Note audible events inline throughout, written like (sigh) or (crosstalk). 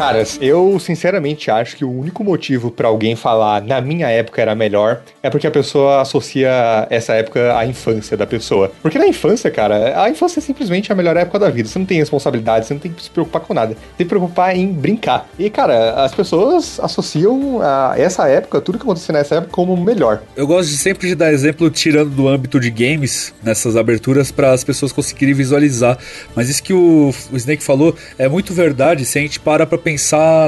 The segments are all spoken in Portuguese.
Caras, eu sinceramente acho que o único motivo para alguém falar na minha época era melhor é porque a pessoa associa essa época à infância da pessoa. Porque na infância, cara, a infância é simplesmente a melhor época da vida. Você não tem responsabilidade, você não tem que se preocupar com nada. Tem que se preocupar em brincar. E, cara, as pessoas associam a essa época, tudo que acontecia nessa época, como melhor. Eu gosto de sempre de dar exemplo tirando do âmbito de games nessas aberturas para as pessoas conseguirem visualizar. Mas isso que o, o Snake falou é muito verdade se a gente para pra pensar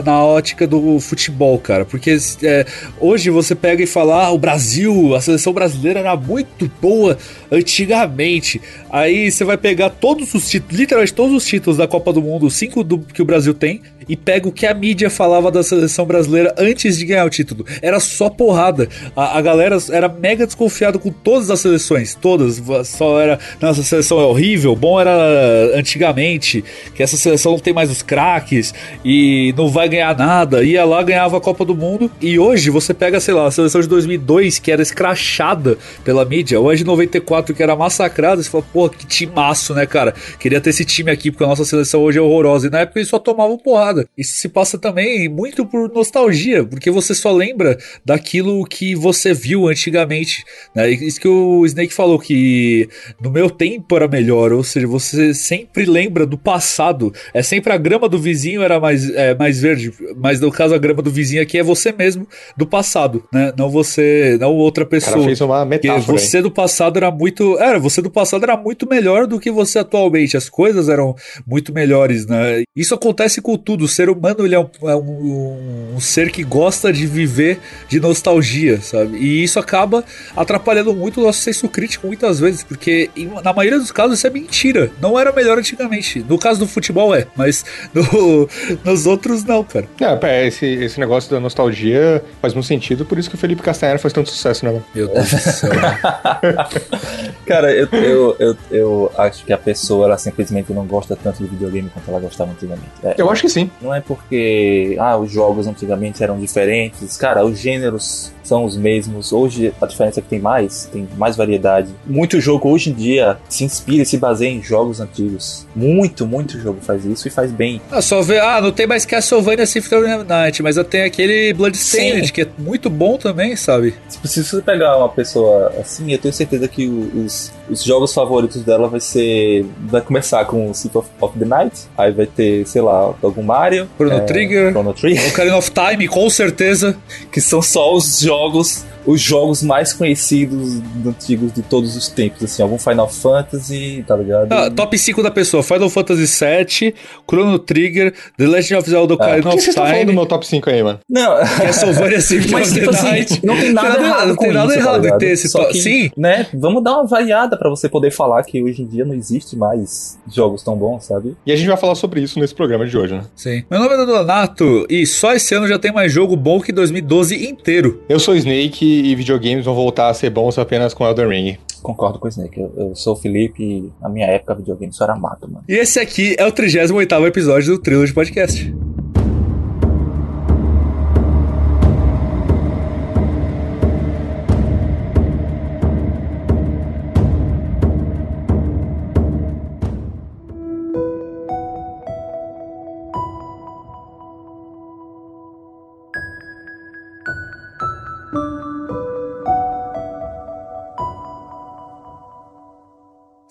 na ótica do futebol, cara. Porque é, hoje você pega e fala, ah, o Brasil, a seleção brasileira era muito boa antigamente. Aí você vai pegar todos os títulos, literalmente todos os títulos da Copa do Mundo, cinco do, que o Brasil tem, e pega o que a mídia falava da seleção brasileira antes de ganhar o título. Era só porrada. A, a galera era mega desconfiada com todas as seleções, todas. Só era, nossa seleção é horrível, bom era antigamente, que essa seleção não tem mais os craques e não vai ganhar nada. Ia lá, ganhava a Copa do Mundo. E hoje você pega, sei lá, a seleção de 2002, que era escrachada pela mídia, ou a de 94, que era massacrada. Você fala, pô, que timaço, né, cara? Queria ter esse time aqui, porque a nossa seleção hoje é horrorosa. E na época eles só tomavam porrada. Isso se passa também muito por nostalgia, porque você só lembra daquilo que você viu antigamente. Né? Isso que o Snake falou, que no meu tempo era melhor, ou seja, você sempre lembra do passado. É sempre a grama do vizinho era mais, é, mais verde, mas no caso a grama do vizinho aqui é você mesmo do passado, né? Não você, não outra pessoa. O cara fez uma metáfora. Porque você do passado era muito, era, você do passado era muito melhor do que você atualmente. As coisas eram muito melhores, né? Isso acontece com tudo. O ser humano ele é um, é um, um ser que gosta de viver de nostalgia, sabe? E isso acaba atrapalhando muito o nosso senso crítico muitas vezes, porque na maioria dos casos isso é mentira. Não era melhor antigamente. No caso do futebol é, mas no, (laughs) nos outros não, cara. É, esse, esse negócio da nostalgia faz muito sentido, por isso que o Felipe Castanheira faz tanto sucesso, né? Meu Deus do céu. (laughs) cara, eu, eu, eu, eu, acho que a pessoa ela simplesmente não gosta tanto de videogame quanto ela gostava antigamente. É, eu acho que sim. Não é porque ah, os jogos antigamente eram diferentes. Cara, os gêneros são os mesmos. Hoje a diferença é que tem mais, tem mais variedade. Muito jogo hoje em dia se inspira e se baseia em jogos antigos. Muito, muito jogo faz isso e faz bem. Ah, só ver, ah, não tem mais Castlevania Symphony of Night, mas eu tenho aquele Bloodstained, que é muito bom também, sabe? Se você pegar uma pessoa assim, eu tenho certeza que os, os jogos favoritos dela vai ser. Vai começar com Symphony of the Night, aí vai ter, sei lá, algum Mario. Chrono é, Trigger. Chrono Trigger. Ocarina of Time, com certeza. Que são só os jogos os jogos mais conhecidos antigos de todos os tempos, assim, algum Final Fantasy, tá ligado? Ah, top 5 da pessoa, Final Fantasy VII, Chrono Trigger, The Legend of Zelda Ocarina ah, of Time. Por que você tá falando do meu top 5 aí, mano? Não, Castlevania Symphony (laughs) Mas, tipo assim, não tem nada não, errado Não tem nada isso, tá errado tá em ter esse top. Sim. Né, vamos dar uma variada pra você poder falar que hoje em dia não existe mais jogos tão bons, sabe? E a gente vai falar sobre isso nesse programa de hoje, né? Sim. Meu nome é Donato e só esse ano já tem mais jogo bom que 2012 inteiro. Eu sou Snake e videogames vão voltar a ser bons apenas com Elden Ring. Concordo com o Snake. Eu, eu sou o Felipe e na minha época videogame só era mato, mano. E esse aqui é o 38 episódio do Trilogy Podcast.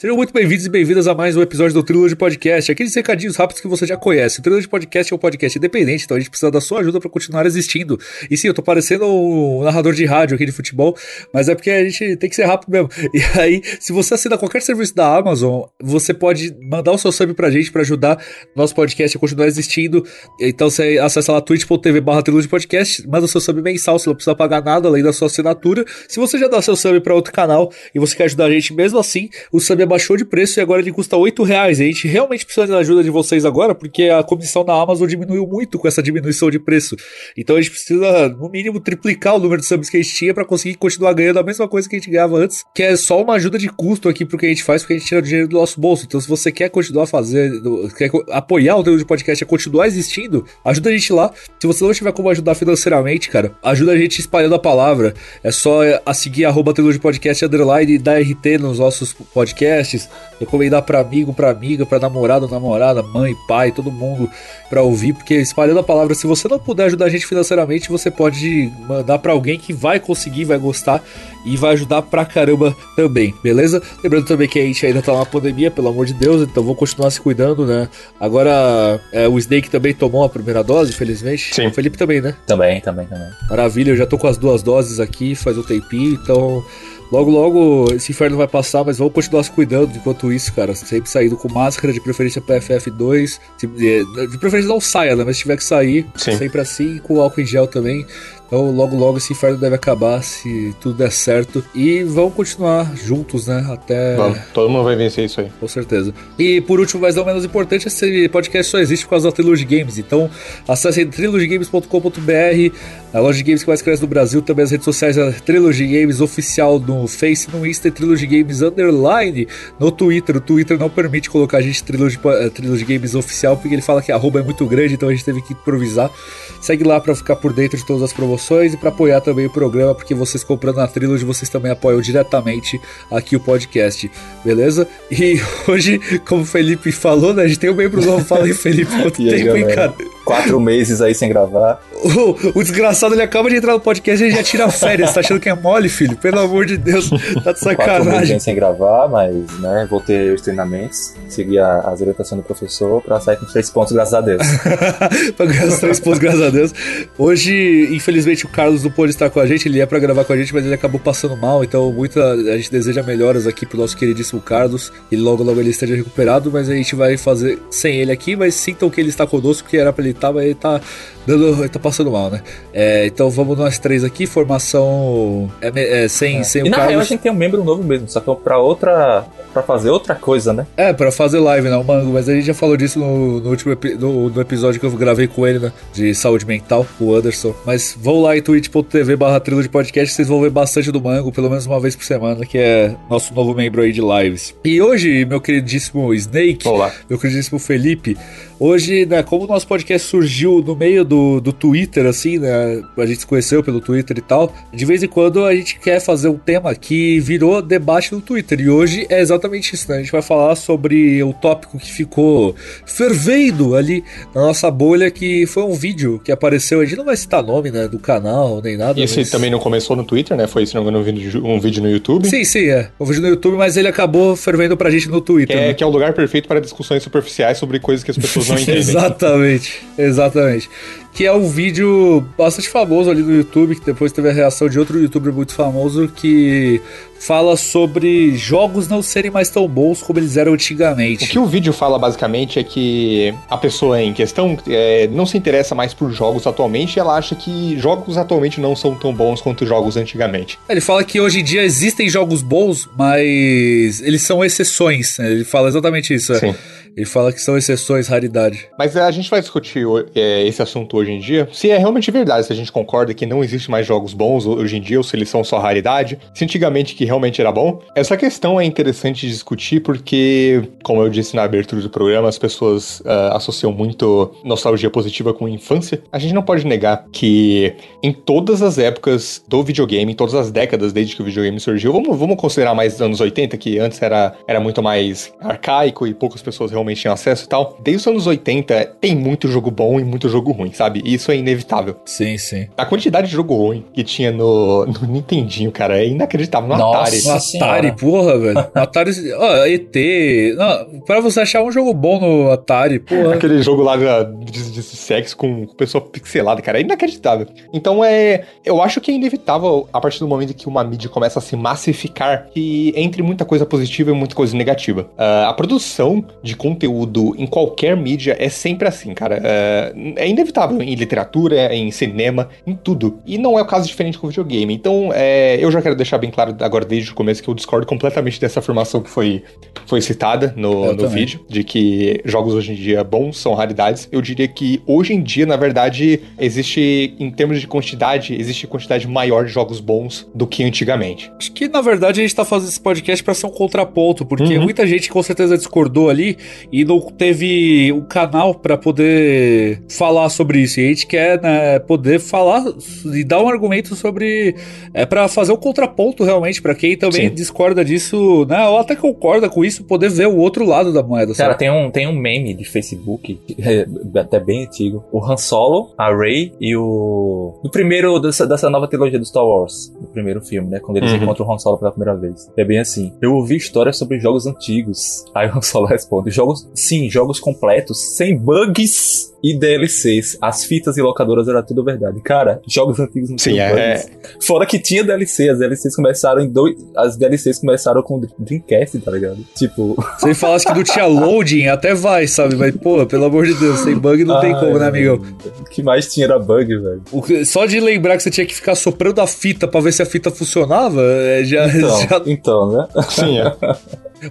Sejam muito bem-vindos e bem-vindas a mais um episódio do Trilogy Podcast. Aqueles recadinhos rápidos que você já conhece. O Trilogy Podcast é um podcast independente, então a gente precisa da sua ajuda para continuar existindo. E sim, eu tô parecendo um narrador de rádio aqui de futebol, mas é porque a gente tem que ser rápido mesmo. (laughs) E aí, se você assina qualquer serviço da Amazon, você pode mandar o seu sub pra gente para ajudar nosso podcast a continuar existindo. Então você acessa lá twitch.tv barra Podcast, manda o seu sub mensal, você não precisa pagar nada além da sua assinatura. Se você já dá seu sub para outro canal e você quer ajudar a gente mesmo assim, o sub é baixou de preço e agora ele custa 8 reais. E a gente realmente precisa da ajuda de vocês agora, porque a comissão da Amazon diminuiu muito com essa diminuição de preço. Então a gente precisa, no mínimo, triplicar o número de subs que a gente tinha para conseguir continuar ganhando a mesma coisa que a gente ganhava antes, que é só uma ajuda de custo aqui pro que a gente faz, porque a gente tira o dinheiro do nosso bolso. Então, se você quer continuar fazendo, quer apoiar o de podcast a continuar existindo, ajuda a gente lá. Se você não tiver como ajudar financeiramente, cara, ajuda a gente espalhando a palavra. É só a seguir arroba de podcast underline e dar RT nos nossos podcasts podcasts, recomendar para amigo, para amiga, para namorado, namorada, mãe, pai, todo mundo para ouvir, porque espalhando a palavra, se você não puder ajudar a gente financeiramente, você pode mandar para alguém que vai conseguir, vai gostar e vai ajudar pra caramba também, beleza? Lembrando também que a gente ainda tá numa pandemia, pelo amor de Deus, então vou continuar se cuidando, né? Agora, é, o Snake também tomou a primeira dose, infelizmente. Sim. O Felipe também, né? Também, também, também. Maravilha, eu já tô com as duas doses aqui faz um tempinho, então Logo, logo esse inferno vai passar, mas vamos continuar se cuidando enquanto isso, cara. Sempre saindo com máscara, de preferência PFF2. É, de preferência não saia, né? Mas se tiver que sair, Sim. sempre assim, com álcool em gel também. Então, logo, logo esse inferno deve acabar se tudo der certo. E vamos continuar juntos, né? Até. Vamos, todo mundo vai vencer isso aí. Com certeza. E por último, mas não menos importante, esse podcast só existe por causa da Trilogy Games. Então, acesse trilogygames.com.br, a loja de games que mais cresce no Brasil, também as redes sociais da Trilogy Games oficial no Face, no Insta e Trilogy Games Underline no Twitter. O Twitter não permite colocar a gente Trilogy, eh, Trilogy Games oficial, porque ele fala que a arroba é muito grande, então a gente teve que improvisar. Segue lá para ficar por dentro de todas as promoções e para apoiar também o programa, porque vocês comprando na Trilogy, vocês também apoiam diretamente aqui o podcast, beleza? E (laughs) hoje, como o Felipe falou, né, a gente tem um membro novo. Fala aí, Felipe, quanto E aí, tempo, hein, cara? Quatro meses aí sem gravar. O, o desgraçado ele acaba de entrar no podcast e ele já tira férias. Tá achando que é mole, filho? Pelo amor de Deus, tá de Quatro meses sacanagem. sem gravar, mas, né, vou ter os treinamentos, seguir a- as orientações do professor pra sair com três pontos, graças a Deus. (laughs) pra ganhar os três pontos, graças a Deus. Hoje, infelizmente, o Carlos não pôde estar com a gente. Ele ia pra gravar com a gente, mas ele acabou passando mal. Então, muita a gente deseja melhoras aqui pro nosso queridíssimo Carlos. E logo, logo ele esteja recuperado. Mas a gente vai fazer sem ele aqui. Mas sintam que ele está conosco, que era pra ele estar, mas ele tá dando. Tá passando mal, né? É, então vamos nós três aqui. Formação é, é, sem, sem E o na real a gente tem um membro novo mesmo, só que pra outra. pra fazer outra coisa, né? É, pra fazer live, né? O Mango, mas a gente já falou disso no, no último epi- no, no episódio que eu gravei com ele, né? De saúde mental, o Anderson. Mas vão lá em twitch.tv barra de podcast, vocês vão ver bastante do Mango, pelo menos uma vez por semana, que é nosso novo membro aí de lives. E hoje, meu queridíssimo Snake, Olá. meu queridíssimo Felipe, hoje, né, como o nosso podcast surgiu no meio do, do Twitter, assim, né, a gente se conheceu pelo Twitter e tal, de vez em quando a gente quer fazer um tema que virou debate no Twitter, e hoje é exatamente isso, né, a gente vai falar sobre o tópico que ficou fervendo ali na nossa bolha, que foi um vídeo que apareceu, a gente não vai citar nome, né, do canal, nem nada. Esse mas- também não começou no Twitter, né? Foi, se não me engano, um vídeo, no YouTube. Sim, sim, é. Um vídeo no YouTube, mas ele acabou fervendo pra gente no Que Twitter. é, né? que é o lugar perfeito para discussões superficiais sobre coisas que as pessoas não (laughs) entendem. Exatamente, exatamente. Que é um vídeo bastante famoso ali no YouTube, que depois teve a reação de outro youtuber muito famoso que fala sobre jogos não serem mais tão bons como eles eram O antigamente. que o vídeo fala basicamente é que a pessoa em questão é, não se interessa mais por jogos atualmente e ela acha que jogos atualmente não são tão bons quanto jogos antigamente. Ele fala que hoje em dia existem jogos bons, mas eles são exceções. né? Ele fala exatamente isso. é. Sim. Ele fala que são exceções, raridade. Mas a gente vai discutir o- é, esse assunto hoje em dia, se é realmente verdade, se a gente concorda que não existe mais jogos bons hoje em dia, ou se eles são só raridade, se antigamente que realmente era bom. Essa questão é interessante de discutir porque, como eu disse na abertura do programa, as pessoas ah, associam muito nostalgia positiva com infância. A gente não pode negar que em todas as épocas do videogame, em todas as décadas desde que o videogame surgiu, vamos, vamos considerar mais os anos 80, que antes era, era muito mais arcaico e poucas pessoas realmente tinham acesso e tal. Desde os anos 80 tem muito jogo bom e muito jogo ruim, sabe? E isso é inevitável. Sim, sim. A quantidade de jogo ruim que tinha no, no Nintendinho, cara, é inacreditável. No Nossa. Atari. No Senhora. Atari, porra, velho. Atari. Ó, ET. Não, pra você achar um jogo bom no Atari, porra. Aquele jogo lá de, de sexo com pessoa pixelada, cara, é inacreditável. Então é. Eu acho que é inevitável, a partir do momento que uma mídia começa a se massificar, que entre muita coisa positiva e muita coisa negativa. Ah, a produção de conteúdo em qualquer mídia é sempre assim, cara. Ah, é inevitável em literatura, em cinema, em tudo. E não é o caso diferente com o videogame. Então, é, eu já quero deixar bem claro agora desde o começo que eu discordo completamente dessa afirmação que foi, foi citada no, Eu no também. vídeo de que jogos hoje em dia bons são raridades. Eu diria que hoje em dia, na verdade, existe, em termos de quantidade, existe quantidade maior de jogos bons do que antigamente. Acho que, na verdade, a gente tá fazendo esse podcast pra ser um contraponto, porque Uhum. muita gente com certeza discordou ali e não teve um canal para poder falar sobre isso. E a gente quer né, poder falar e dar um argumento sobre. É para fazer um contraponto realmente, para quem também Sim. discorda disso, né? Ou até concorda com isso, poder ver o outro lado da moeda. Cara, tem um, tem um meme de Facebook, é até bem antigo. O Han Solo, a Rey e o. Do primeiro dessa, dessa nova trilogia do Star Wars, do primeiro filme, né? Quando eles uhum. encontram o Han Solo pela primeira vez. É bem assim. Eu ouvi histórias sobre jogos antigos. Aí o Han Solo (laughs) responde: jogos, sim, jogos completos, sem bugs e DLCs. As fitas e locadoras era tudo verdade. Cara, jogos antigos não Sim, é. Fora que tinha DLC, as DLCs começaram em dois. As DLCs começaram com Dreamcast, tá ligado? Tipo. (laughs) Você falasse que não tinha loading, até vai, sabe? Mas, pô, pelo amor de Deus, sem bug não tem como, né, amigão? O que mais tinha era bug, velho. Só de lembrar que você tinha que ficar soprando a fita pra ver se a fita funcionava, é, já. Então, (laughs) já... então né? Sim, (laughs) é.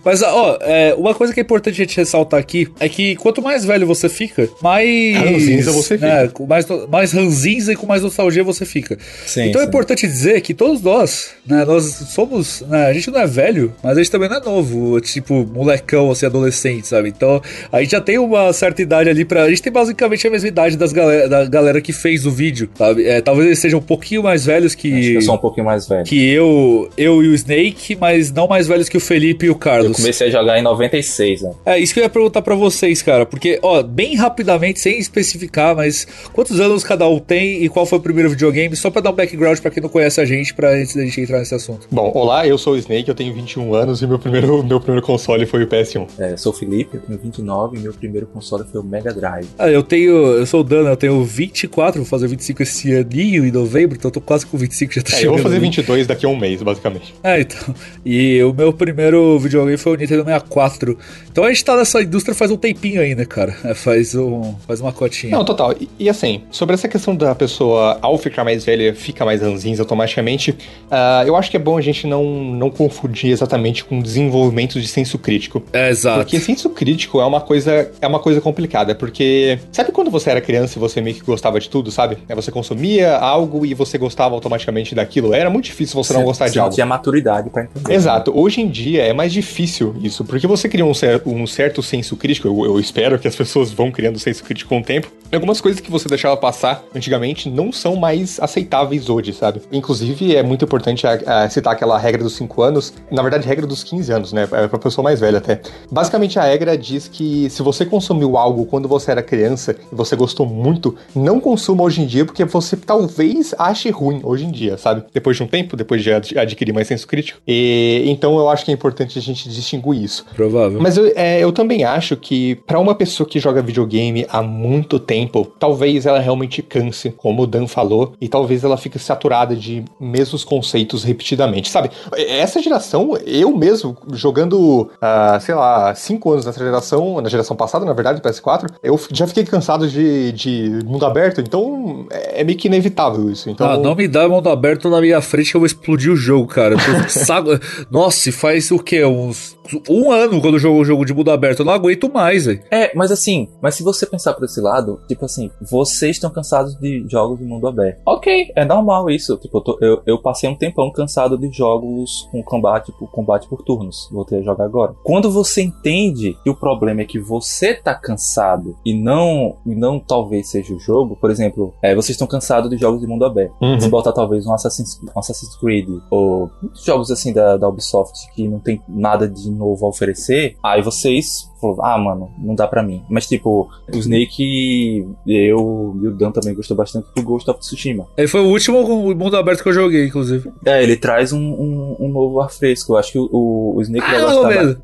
Mas, ó, é, uma coisa que é importante a gente ressaltar aqui é que quanto mais velho você fica, mais. Ranzinza você fica. É, mais, mais ranzinza e com mais nostalgia você fica. Sim, então é sim. é importante dizer que todos nós, né, nós somos. Né, a gente não é velho, mas a gente também não é novo, tipo, molecão, assim, adolescente, sabe? Então a gente já tem uma certa idade ali pra. A gente tem basicamente a mesma idade das galera, da galera que fez o vídeo, sabe? É, talvez eles sejam um pouquinho mais velhos que. Acho que eu sou um pouquinho mais velho. Que eu, eu e o Snake, mas não mais velhos que o Felipe e o Carlos. Eu comecei a jogar em 96, né? É, isso que eu ia perguntar para vocês, cara. Porque, ó, bem rapidamente, sem especificar, mas quantos anos cada um tem e qual foi o primeiro videogame? Só pra dar um background pra quem não conhece a gente, pra antes da gente entrar nesse assunto. Bom, olá, eu sou o Snake, eu tenho 21 anos e meu primeiro, meu primeiro console foi o PS1. É, eu sou o Felipe, eu tenho 29 e meu primeiro console foi o Mega Drive. Ah, eu tenho. Eu sou o Dana, eu tenho 24, vou fazer 25 esse aninho em novembro, então eu tô quase com 25 já tá é, Eu vou fazer 22 daqui a um mês, basicamente. É, então. E o meu primeiro videogame foi o Nintendo 64. Então a gente tá nessa indústria faz um tempinho aí, né, cara? É, faz, um, faz uma cotinha. Não, total. E, e, assim, sobre essa questão da pessoa, ao ficar mais velha, fica mais ranzinza automaticamente, uh, eu acho que é bom a gente não, não confundir exatamente com desenvolvimento de senso crítico. É, exato. Porque senso crítico é uma coisa, é uma coisa complicada, porque sabe quando você era criança e você meio que gostava de tudo, sabe? É, você consumia algo e você gostava automaticamente daquilo. Era muito difícil você, você não gostar você de algo. tinha maturidade para entender. Exato. Hoje em dia é mais difícil isso, porque você cria um, cer um certo senso crítico, eu, eu, espero que as pessoas vão criando senso crítico com o tempo. Algumas coisas que você deixava passar antigamente não são mais aceitáveis hoje, sabe? Inclusive, é muito importante a, a citar aquela regra dos 5 anos, na verdade, regra dos 15 anos, né? É pra pessoa mais velha até. Basicamente, a regra diz que se você consumiu algo quando você era criança e você gostou muito, não consuma hoje em dia, porque você talvez ache ruim hoje em dia, sabe? Depois de um tempo, depois de adquirir mais senso crítico. E, então, eu acho que é importante a gente distinguir isso. Provável. Mas eu, é, eu também acho que para uma pessoa que joga videogame há muito tempo, talvez ela realmente canse, como o Dan falou, e talvez ela fique saturada de mesmos conceitos repetidamente, sabe? Essa geração, eu mesmo, jogando, uh, sei lá, cinco anos nessa geração, na geração passada, na verdade, PS4, eu já fiquei cansado de, de mundo aberto, então é, meio que inevitável isso. Então... Ah, não me dá mundo aberto na minha frente que eu vou explodir o jogo, cara. (laughs) Nossa, faz o quê? Uns um ano quando jogou o jogo de mundo aberto. Eu não aguento mais, velho. É, mas assim, mas se você pensar por esse lado, tipo assim, vocês estão cansados de jogos de mundo aberto. Ok, é normal isso. Tipo, eu, tô, eu, eu, passei um tempão cansado de jogos com combate, por, combate por turnos. Voltei a jogar agora. Quando você entende que o problema é que você tá cansado e não, e não talvez seja o jogo, por exemplo, é, vocês estão cansados de jogos de mundo aberto. Uhum. Se botar talvez um Assassin's, um Assassin's Creed ou jogos assim da, da Ubisoft que não tem nada de novo a oferecer, aí vocês falou, ah, mano, não dá pra mim. Mas, tipo, o Snake, eu e o Dan também gostou bastante do Ghost of Tsushima. Ele foi o último mundo aberto que eu joguei, inclusive. É, ele traz um, um, um novo ar fresco. Eu acho que o, o Snake ah, vai gostar. Mesmo.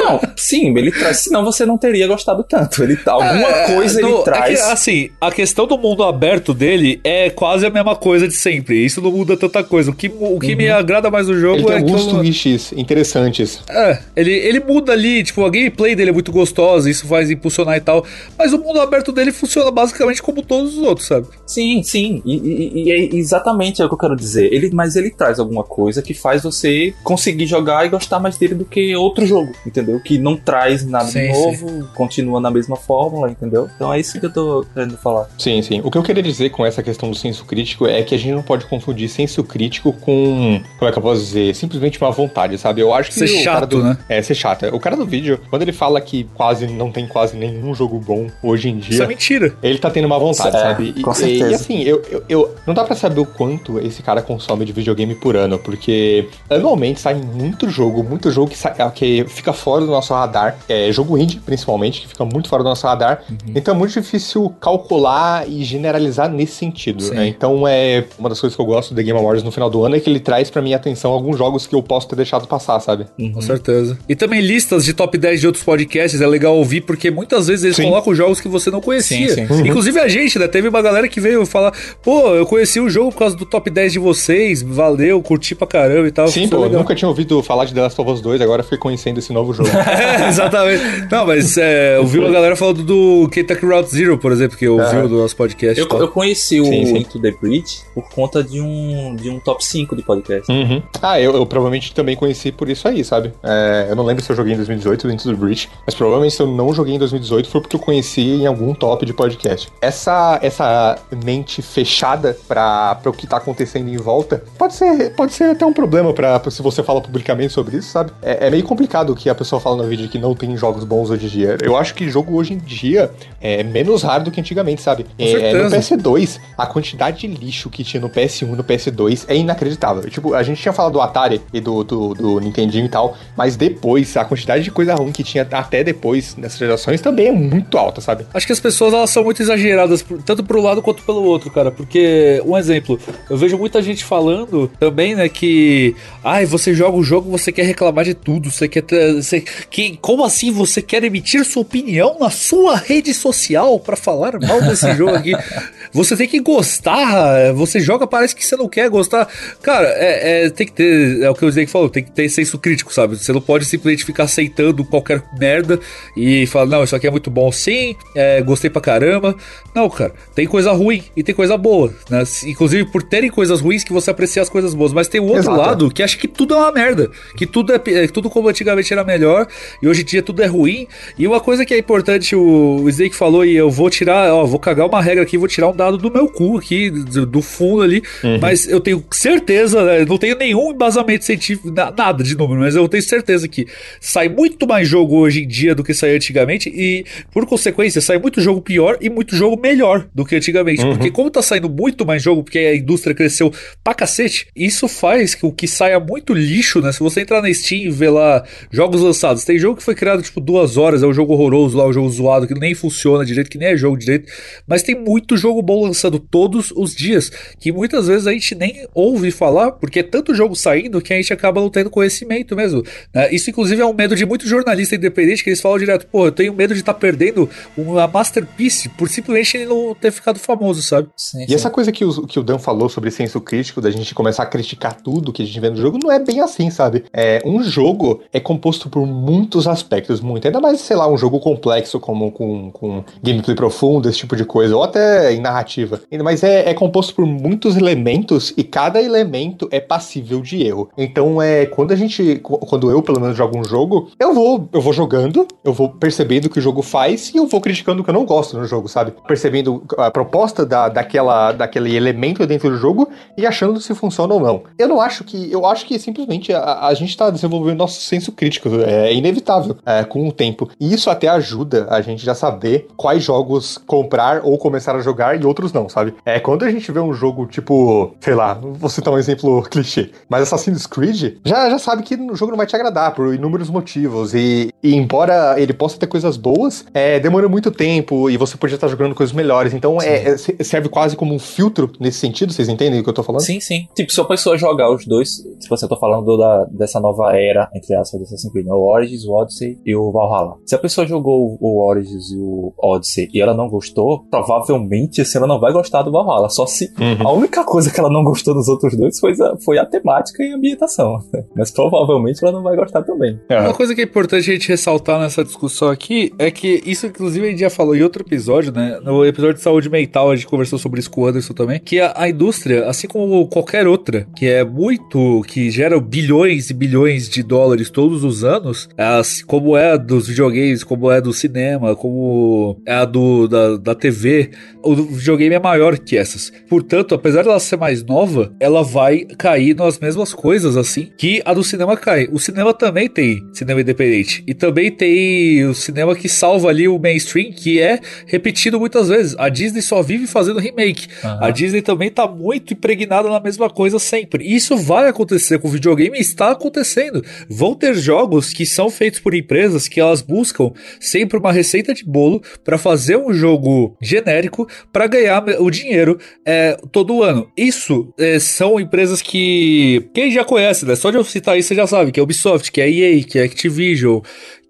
Não, sim, ele traz. Senão você não teria gostado tanto. Ele, alguma é, coisa ele traz. É que, assim, a questão do mundo aberto dele é quase a mesma coisa de sempre. Isso não muda tanta coisa. O que, o que uhum. me agrada mais no jogo ele tem é alguns que. twists interessantes. É, ele, ele muda ali, tipo, a gameplay dele dele é muito gostosa, isso faz impulsionar e tal. Mas o mundo aberto dele funciona basicamente como todos os outros, sabe? Sim, sim. E, e, e é exatamente é o que eu quero dizer. Ele, mas ele traz alguma coisa que faz você conseguir jogar e gostar mais dele do que outro jogo, entendeu? Que não traz nada sim, de novo, sim. continua na mesma fórmula, entendeu? Então é isso que eu tô querendo falar. Sim, sim. O que eu queria dizer com essa questão do senso crítico é que a gente não pode confundir senso crítico com. Como é que eu posso dizer? Simplesmente uma vontade, sabe? Eu acho que. Ser chato, do, né? É, ser chato. O cara do vídeo, quando ele fala fala que quase não tem quase nenhum jogo bom hoje em dia. Isso é mentira. Ele tá tendo uma vontade, É, sabe? E, com e- certeza. e assim, eu, eu, eu- não dá pra saber o quanto esse cara consome de videogame por ano, porque anualmente sai muito jogo, muito jogo que, sai, que fica fora do nosso radar. É jogo indie, principalmente, que fica muito fora do nosso radar. Então é muito difícil calcular e generalizar nesse sentido. Né? Então é uma das coisas que eu gosto do The Game Awards no final do ano é que ele traz pra minha atenção alguns jogos que eu posso ter deixado passar, sabe? Com certeza. E também listas de top 10 de outros podcasts é legal ouvir, porque muitas vezes eles Sim. colocam jogos que você não conhecia. Sim, sim, Inclusive a gente, né? Teve uma galera que veio falar, pô, eu conheci o jogo por causa do top 10 de vocês, valeu, curti pra caramba e tal. Sim, pô, eu nunca tinha ouvido falar de The Last of Us 2, agora fui conhecendo esse novo jogo. É, (laughs) exatamente. Não, mas é, eu vi uma galera falando do Kentucky Route Zero, por exemplo, que ouviu Aham. do nosso podcast. Eu, eu conheci o. Into the Bridge por conta de um, de um top 5 de podcast. Uhum. Ah, eu, eu provavelmente também conheci por isso aí, sabe? É, eu não lembro se eu joguei em 2018 dentro do Breach, mas provavelmente se eu não joguei em 2018 foi porque eu conheci em algum top de podcast. Essa, essa mente fechada pra o que tá acontecendo em volta pode ser, pode ser até um problema pra se você fala publicamente sobre isso, sabe? É, é meio complicado que a pessoa fala no vídeo que não tem jogos bons hoje em dia. Eu acho que jogo hoje em dia é menos raro do que antigamente, sabe? É, no certeza. PS2, a quantidade de lixo que tinha no PS1 e no PS2 é inacreditável. Tipo, a gente tinha falado do Atari e do, do, do Nintendinho e tal, mas depois, a quantidade de coisa ruim que tinha até depois nessas gerações também é muito alta, sabe? Acho que as pessoas elas são muito exageradas, por- tanto pro lado quanto pelo outro, cara. Porque, um exemplo, eu vejo muita gente falando também, né, que. Ai, você joga o jogo, você quer reclamar de tudo, você quer. ter- Você, que, como assim você quer emitir sua opinião na sua rede social pra falar mal desse jogo aqui? (laughs) Você tem que gostar, você joga, parece que você não quer gostar. Cara, é, é- tem que ter. É o que o Snake falou, tem que ter senso crítico, sabe? Você não pode simplesmente ficar aceitando qualquer merda e falar, não, isso aqui é muito bom sim, é, gostei pra caramba. Não, cara, tem coisa ruim e tem coisa boa, né? Inclusive, por terem coisas ruins que você aprecia as coisas boas. Mas tem o outro Exato. lado que acha que tudo é uma merda. Que tudo é, é, tudo como antigamente era melhor e hoje em dia tudo é ruim. E uma coisa que é importante, o, o Snake falou, e eu vou tirar, ó, vou cagar uma regra aqui, vou tirar um do meu cu aqui, do, do fundo ali. Mas eu tenho certeza, né, não tenho nenhum embasamento científico, na- nada de número, mas eu tenho certeza que sai muito mais jogo hoje em dia do que saía antigamente. E, por consequência, sai muito jogo pior e muito jogo melhor do que antigamente. Porque como tá saindo muito mais jogo, porque a indústria cresceu pra cacete, isso faz que o que saia muito lixo, né? Se você entrar na Steam e ver lá jogos lançados, tem jogo que foi criado tipo duas horas, é um jogo horroroso lá, um jogo zoado, que nem funciona direito, que nem é jogo direito, mas tem muito jogo bom lançando todos os dias, que muitas vezes a gente nem ouve falar, porque é tanto jogo saindo que a gente acaba não tendo conhecimento mesmo. né? Isso, inclusive, é um medo de muito jornalista independente que eles falam direto, pô, eu tenho medo de estar perdendo uma masterpiece por simplesmente ele não ter ficado famoso, sabe? Sim, E essa coisa que o, que o Dan falou sobre senso crítico, da gente começar a criticar tudo que a gente vê no jogo, não é bem assim, sabe? É, um jogo é composto por muitos aspectos, muito. Ainda mais, sei lá, um jogo complexo, como com, com gameplay profundo, esse tipo de coisa, ou até em narrativa. Ainda mais é, é composto por muitos elementos e cada elemento é passível de erro. Então, é quando a gente, qu- quando eu pelo menos jogo um jogo, eu vou, eu vou jogando, eu vou percebendo o que o jogo faz e eu vou criticando o que eu não gosto no jogo, sabe? Percebendo a proposta da, daquela, daquele elemento dentro do jogo e achando se funciona ou não. Eu não acho que. Eu acho que simplesmente a, a gente tá desenvolvendo nosso senso crítico. É inevitável é, com o tempo. E isso até ajuda a gente já saber quais jogos comprar ou começar a jogar e outros não, sabe? É quando a gente vê um jogo tipo, sei lá, vou citar um exemplo (laughs) clichê, mas Assassin's Creed já, já sabe que o jogo não vai te agradar por inúmeros motivos. E, e embora ele possa ter coisas boas, é, demora muito tempo e você podia estar jogando coisas melhores. Então é, é, serve quase como um filtro nesse sentido, vocês entendem o que eu tô falando? Sim, sim. Tipo, se a pessoa jogar os dois, tipo assim, eu tô falando da, dessa nova era, entre aspas, do Assassin's Creed, né? o Origins, o Odyssey e o Valhalla. Se a pessoa jogou o Origins e o Odyssey e ela não gostou, provavelmente ela não vai gostar do Valhalla. Só se Uhum. a única coisa que ela não gostou dos outros dois foi a, foi a temática e a ambientação. (laughs) Mas provavelmente ela não vai gostar também. É. Uma coisa que é importante a gente ressaltar nessa discussão aqui é que isso, inclusive, a gente já falou em outro episódio, né? No episódio de saúde mental, a gente conversou sobre isso com o Anderson também. Que a, a indústria, assim como qualquer outra, que é muito. que gera bilhões e bilhões de dólares todos os anos, as, como é a dos videogames, como é do cinema, como é a do, da, da TV, o videogame é maior que essas. Portanto, apesar dela ser mais nova, ela vai cair nas mesmas coisas, assim, que a do cinema cai. O cinema também tem cinema independente. E também tem o cinema que salva ali o mainstream, que é repetido muitas vezes. A Disney só vive fazendo remake. Uhum. A Disney também tá muito impregnada na mesma coisa sempre. Isso vai acontecer com o videogame e está acontecendo. Vão ter jogos que são feitos por empresas que elas buscam sempre uma receita de bolo para fazer um jogo genérico para ganhar o dinheiro é, todo ano. Isso é, são empresas que quem já conhece, né? Só de eu citar isso você já sabe que é Ubisoft, que é EA, que é Activision,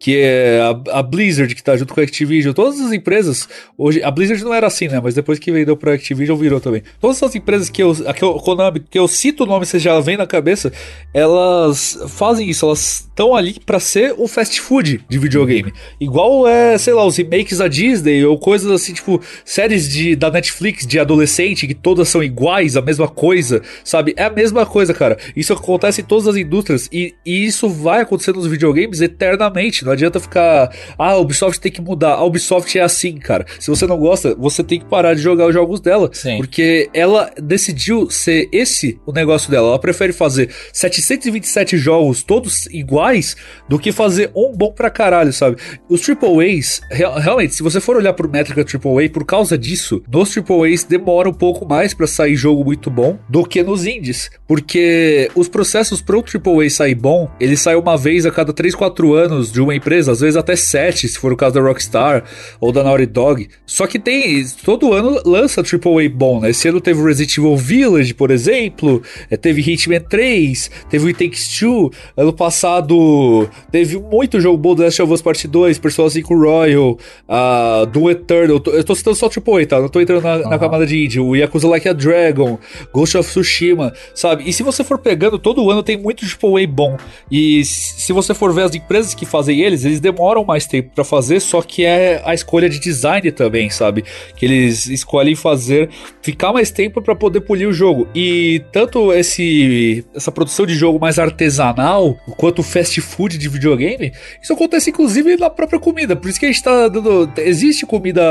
que é a, a, Blizzard, que tá junto com a Activision, todas as empresas, hoje, a Blizzard não era assim, né, mas depois que vendeu pra Activision virou também. Todas as empresas que eu, a que eu, Konami, que eu cito o nome, você já vem na cabeça, elas fazem isso, elas estão ali para ser o fast food de videogame. Igual é, sei lá, os remakes da Disney ou coisas assim, tipo, séries de, da Netflix de adolescente que todas são iguais, a mesma coisa, sabe? É a mesma coisa, cara. Isso acontece em todas as indústrias e, e isso vai acontecer nos videogames eternamente, não adianta ficar. Ah, a Ubisoft tem que mudar. A Ubisoft é assim, cara. Se você não gosta, você tem que parar de jogar os jogos dela. Sim. Porque ela decidiu ser esse o negócio dela. Ela prefere fazer 727 jogos todos iguais do que fazer um bom pra caralho, sabe? Os AAAs, real, realmente, se você for olhar pro métrica AAA, por causa disso, nos AAAs demora um pouco mais para sair jogo muito bom do que nos indies. Porque os processos pro AAA sair bom, ele sai uma vez a cada 3, 4 anos de uma empresa, às vezes até sete, se for o caso da Rockstar ou da Naughty Dog. Só que tem, todo ano lança AAA bom, né? Esse ano teve o Resident Evil Village, por exemplo, é, teve Hitman 3, teve o It Takes Two, ano passado teve muito jogo bom do Last of Us Part 2, Persona 5 Royal, uh, Doom Eternal, eu tô citando só AAA, tá? Não tô entrando na, uhum. na camada de indie, o Yakuza Like a Dragon, Ghost of Tsushima, sabe? E se você for pegando, todo ano tem muito AAA bom, e se você for ver as empresas que fazem eles, eles demoram mais tempo para fazer, só que é a escolha de design também, sabe? Que eles escolhem fazer ficar mais tempo para poder polir o jogo. E tanto esse essa produção de jogo mais artesanal, quanto fast food de videogame, isso acontece inclusive na própria comida. Por isso que a gente tá dando existe comida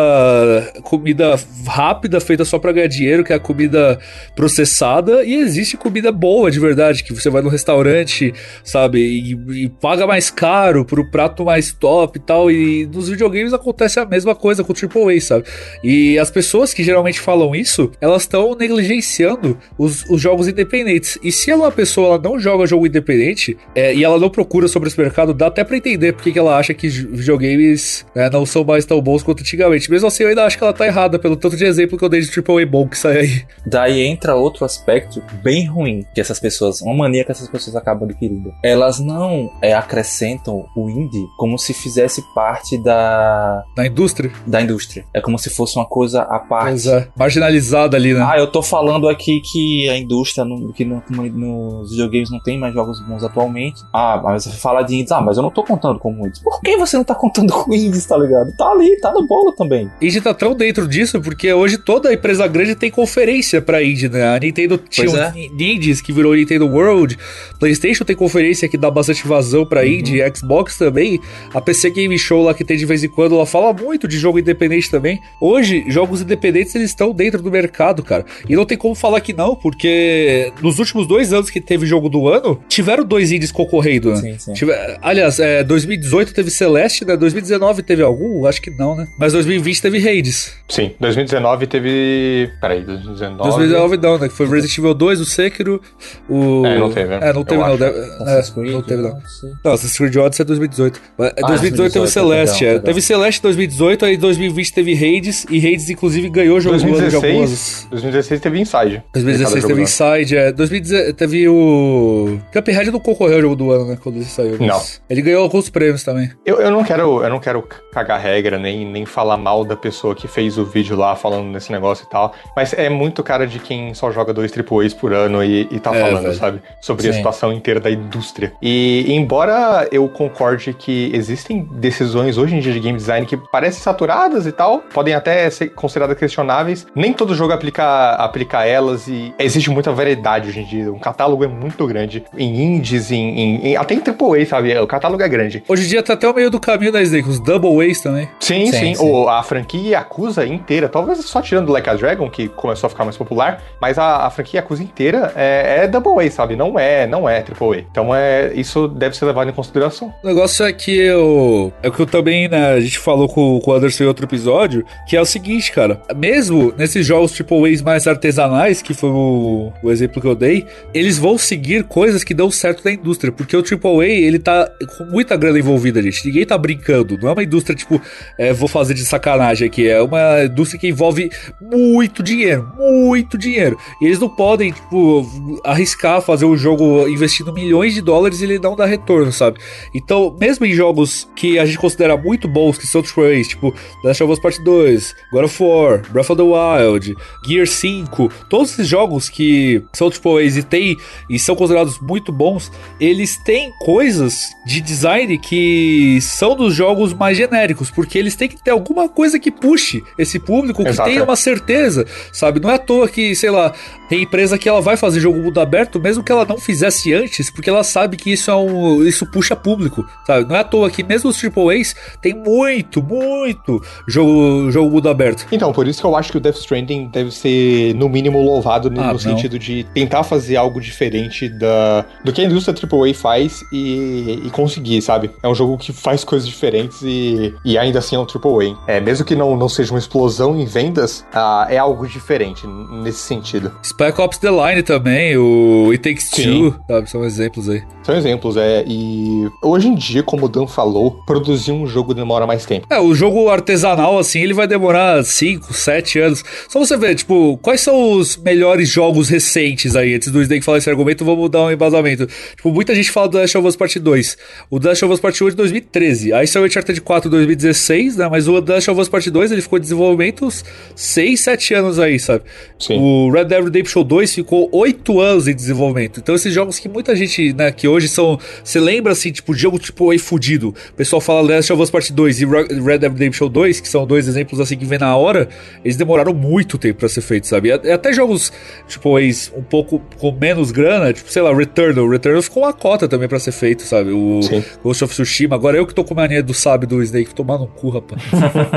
comida rápida feita só para ganhar dinheiro, que é a comida processada, e existe comida boa de verdade, que você vai no restaurante, sabe, e, e paga mais caro pro prato prato mais top e tal. E nos videogames acontece a mesma coisa com o AAA, sabe? E as pessoas que geralmente falam isso, elas estão negligenciando os, os, jogos independentes. E se uma pessoa ela não joga jogo independente é, e ela não procura sobre esse mercado, dá até pra entender porque que ela acha que videogames né, não são mais tão bons quanto antigamente. Mesmo assim, eu ainda acho que ela tá errada pelo tanto de exemplo que eu dei de AAA bom que sai aí. Daí entra outro aspecto bem ruim que essas pessoas, uma mania que essas pessoas acabam adquirindo. Elas não é, acrescentam o indie indie como se fizesse parte da. Da indústria? Da indústria. É como se fosse uma coisa à parte. é. Marginalizada ali, né? Ah, eu tô falando aqui que a indústria, no, que no, no, nos videogames não tem mais jogos bons atualmente. Ah, mas você fala de indies. Ah, mas eu não tô contando como indies. Por que você não tá contando com indies, tá ligado? Tá ali, tá no bolo também. Indie tá tão dentro disso porque hoje toda empresa grande tem conferência pra indie, né? A Nintendo tinha um é. indies que virou Nintendo World. PlayStation tem conferência que dá bastante vazão pra uhum. indie. Xbox também também. A PC Game Show lá que tem de vez em quando, ela fala muito de jogo independente também. Hoje, jogos independentes eles estão dentro do mercado, cara. E não tem como falar que não, porque nos últimos dois anos que teve jogo do ano, tiveram dois indies concorrendo, né? Sim, sim. Tiver... Aliás, é, 2018 teve Celeste, né? 2019 teve algum? Acho que não, né? Mas 2020 teve Hades. Sim, 2019 teve. Peraí, 2019. 2019 não, né? Que foi Resident Evil 2, o Sekiro, o. É, não teve. É, não teve, não. Deve... É, não teve, não. Não, Assassin's Creed Odyssey é 2018. 2018. Ah, 2018 teve Celeste, perdão, é. Perdão. Teve Celeste em 2018, aí 2020 teve Hades, e Hades inclusive ganhou jogo 2016, de algumas... 2016 teve Inside. 2016 teve Inside, é. 2016 teve o... Cuphead não concorreu ao jogo do ano, né, quando ele saiu. Não. Ele ganhou alguns prêmios também. Eu, eu, não quero, eu não quero cagar regra, nem, nem falar mal da pessoa que fez o vídeo lá falando nesse negócio e tal, mas é muito cara de quem só joga dois AAAs por ano e, e tá é, falando, velho. sabe? Sobre Sim. a situação inteira da indústria. E embora eu concorde que existem decisões hoje em dia de game design que parecem saturadas e tal, podem até ser consideradas questionáveis. Nem todo jogo aplica, aplica elas e existe muita variedade hoje em dia. Um catálogo é muito grande em indies, em, em, em até em AAA, sabe? O catálogo é grande. Hoje em dia tá até o meio do caminho da Snake, os Double A's também. Sim, sim. sim. sim. O, a franquia Yakuza inteira, talvez só tirando Like a Dragon, que começou a ficar mais popular, mas a, a franquia Yakuza inteira é, é Double A, sabe? Não é, não é AAA. Então é, isso deve ser levado em consideração. O negócio é que eu. É o que eu também, né? A gente falou com, com o Anderson em outro episódio, que é o seguinte, cara. Mesmo nesses jogos tipo A's mais artesanais, que foi o, o exemplo que eu dei, eles vão seguir coisas que dão certo na indústria. Porque o AAA, ele tá com muita grana envolvida, gente. Ninguém tá brincando. Não é uma indústria, tipo, é, vou fazer de sacanagem aqui. É uma indústria que envolve muito dinheiro. Muito dinheiro. E eles não podem, tipo, arriscar fazer um jogo investindo milhões de dólares e ele não dá retorno, sabe? Então, mesmo em jogos que a gente considera muito bons, que são AAAs, tipo The Last of Us Part 2, God of War, Breath of the Wild, Gear 5, todos esses jogos que são AAAs e, tem, e são considerados muito bons, eles têm coisas de design que são dos jogos mais genéricos, porque eles têm que ter alguma coisa que puxe esse público, que Exato. tenha uma certeza, sabe? Não é à toa que, sei lá, tem empresa que ela vai fazer jogo mundo aberto, mesmo que ela não fizesse antes, porque ela sabe que isso é um, isso puxa público, sabe? Não é à toa que mesmo os AAAs tem muito, muito jogo, jogo mundo aberto. Então, por isso que eu acho que o Death Stranding deve ser, no mínimo, louvado no, ah, no sentido de tentar fazer algo diferente da, do que a indústria AAA faz e, e conseguir, sabe? É um jogo que faz coisas diferentes e, e ainda assim é um AAA. É, mesmo que não, não seja uma explosão em vendas, uh, é algo diferente nesse sentido. Spec Ops The Line também, o It Takes Two, sabe? São exemplos aí. São exemplos, é. E hoje em dia, como o Dan falou, produzir um jogo demora mais tempo. É, o jogo artesanal, assim, ele vai demorar 5, 7 anos. Só você ver, tipo, quais são os melhores jogos recentes aí? Antes do Snake falar esse argumento, vamos dar um embasamento. Tipo, muita gente fala do Last of Us Part 2. O The Last of Us Part 1 é de 2013. Aí saiu o Uncharted 4 em 2016, né? Mas o The Last of Us Part 2, ele ficou em desenvolvimento uns 6, 7 anos aí, sabe? Sim. O Red Dead Redemption 2 ficou 8 anos em desenvolvimento. Então esses jogos que muita gente, né, que hoje são. Você lembra assim, tipo, jogo tipo fudido. O pessoal fala Last of Us Part 2 e Red Dead Redemption 2, que são dois exemplos assim que vem na hora, eles demoraram muito tempo para ser feitos, sabe? Até jogos, tipo, um pouco com menos grana, tipo, sei lá, Returnal. Returnal ficou uma cota também para ser feito, sabe? O Sim. Ghost of Tsushima. Agora eu que tô com mania do sabe do Snake, tomar no cu, rapaz.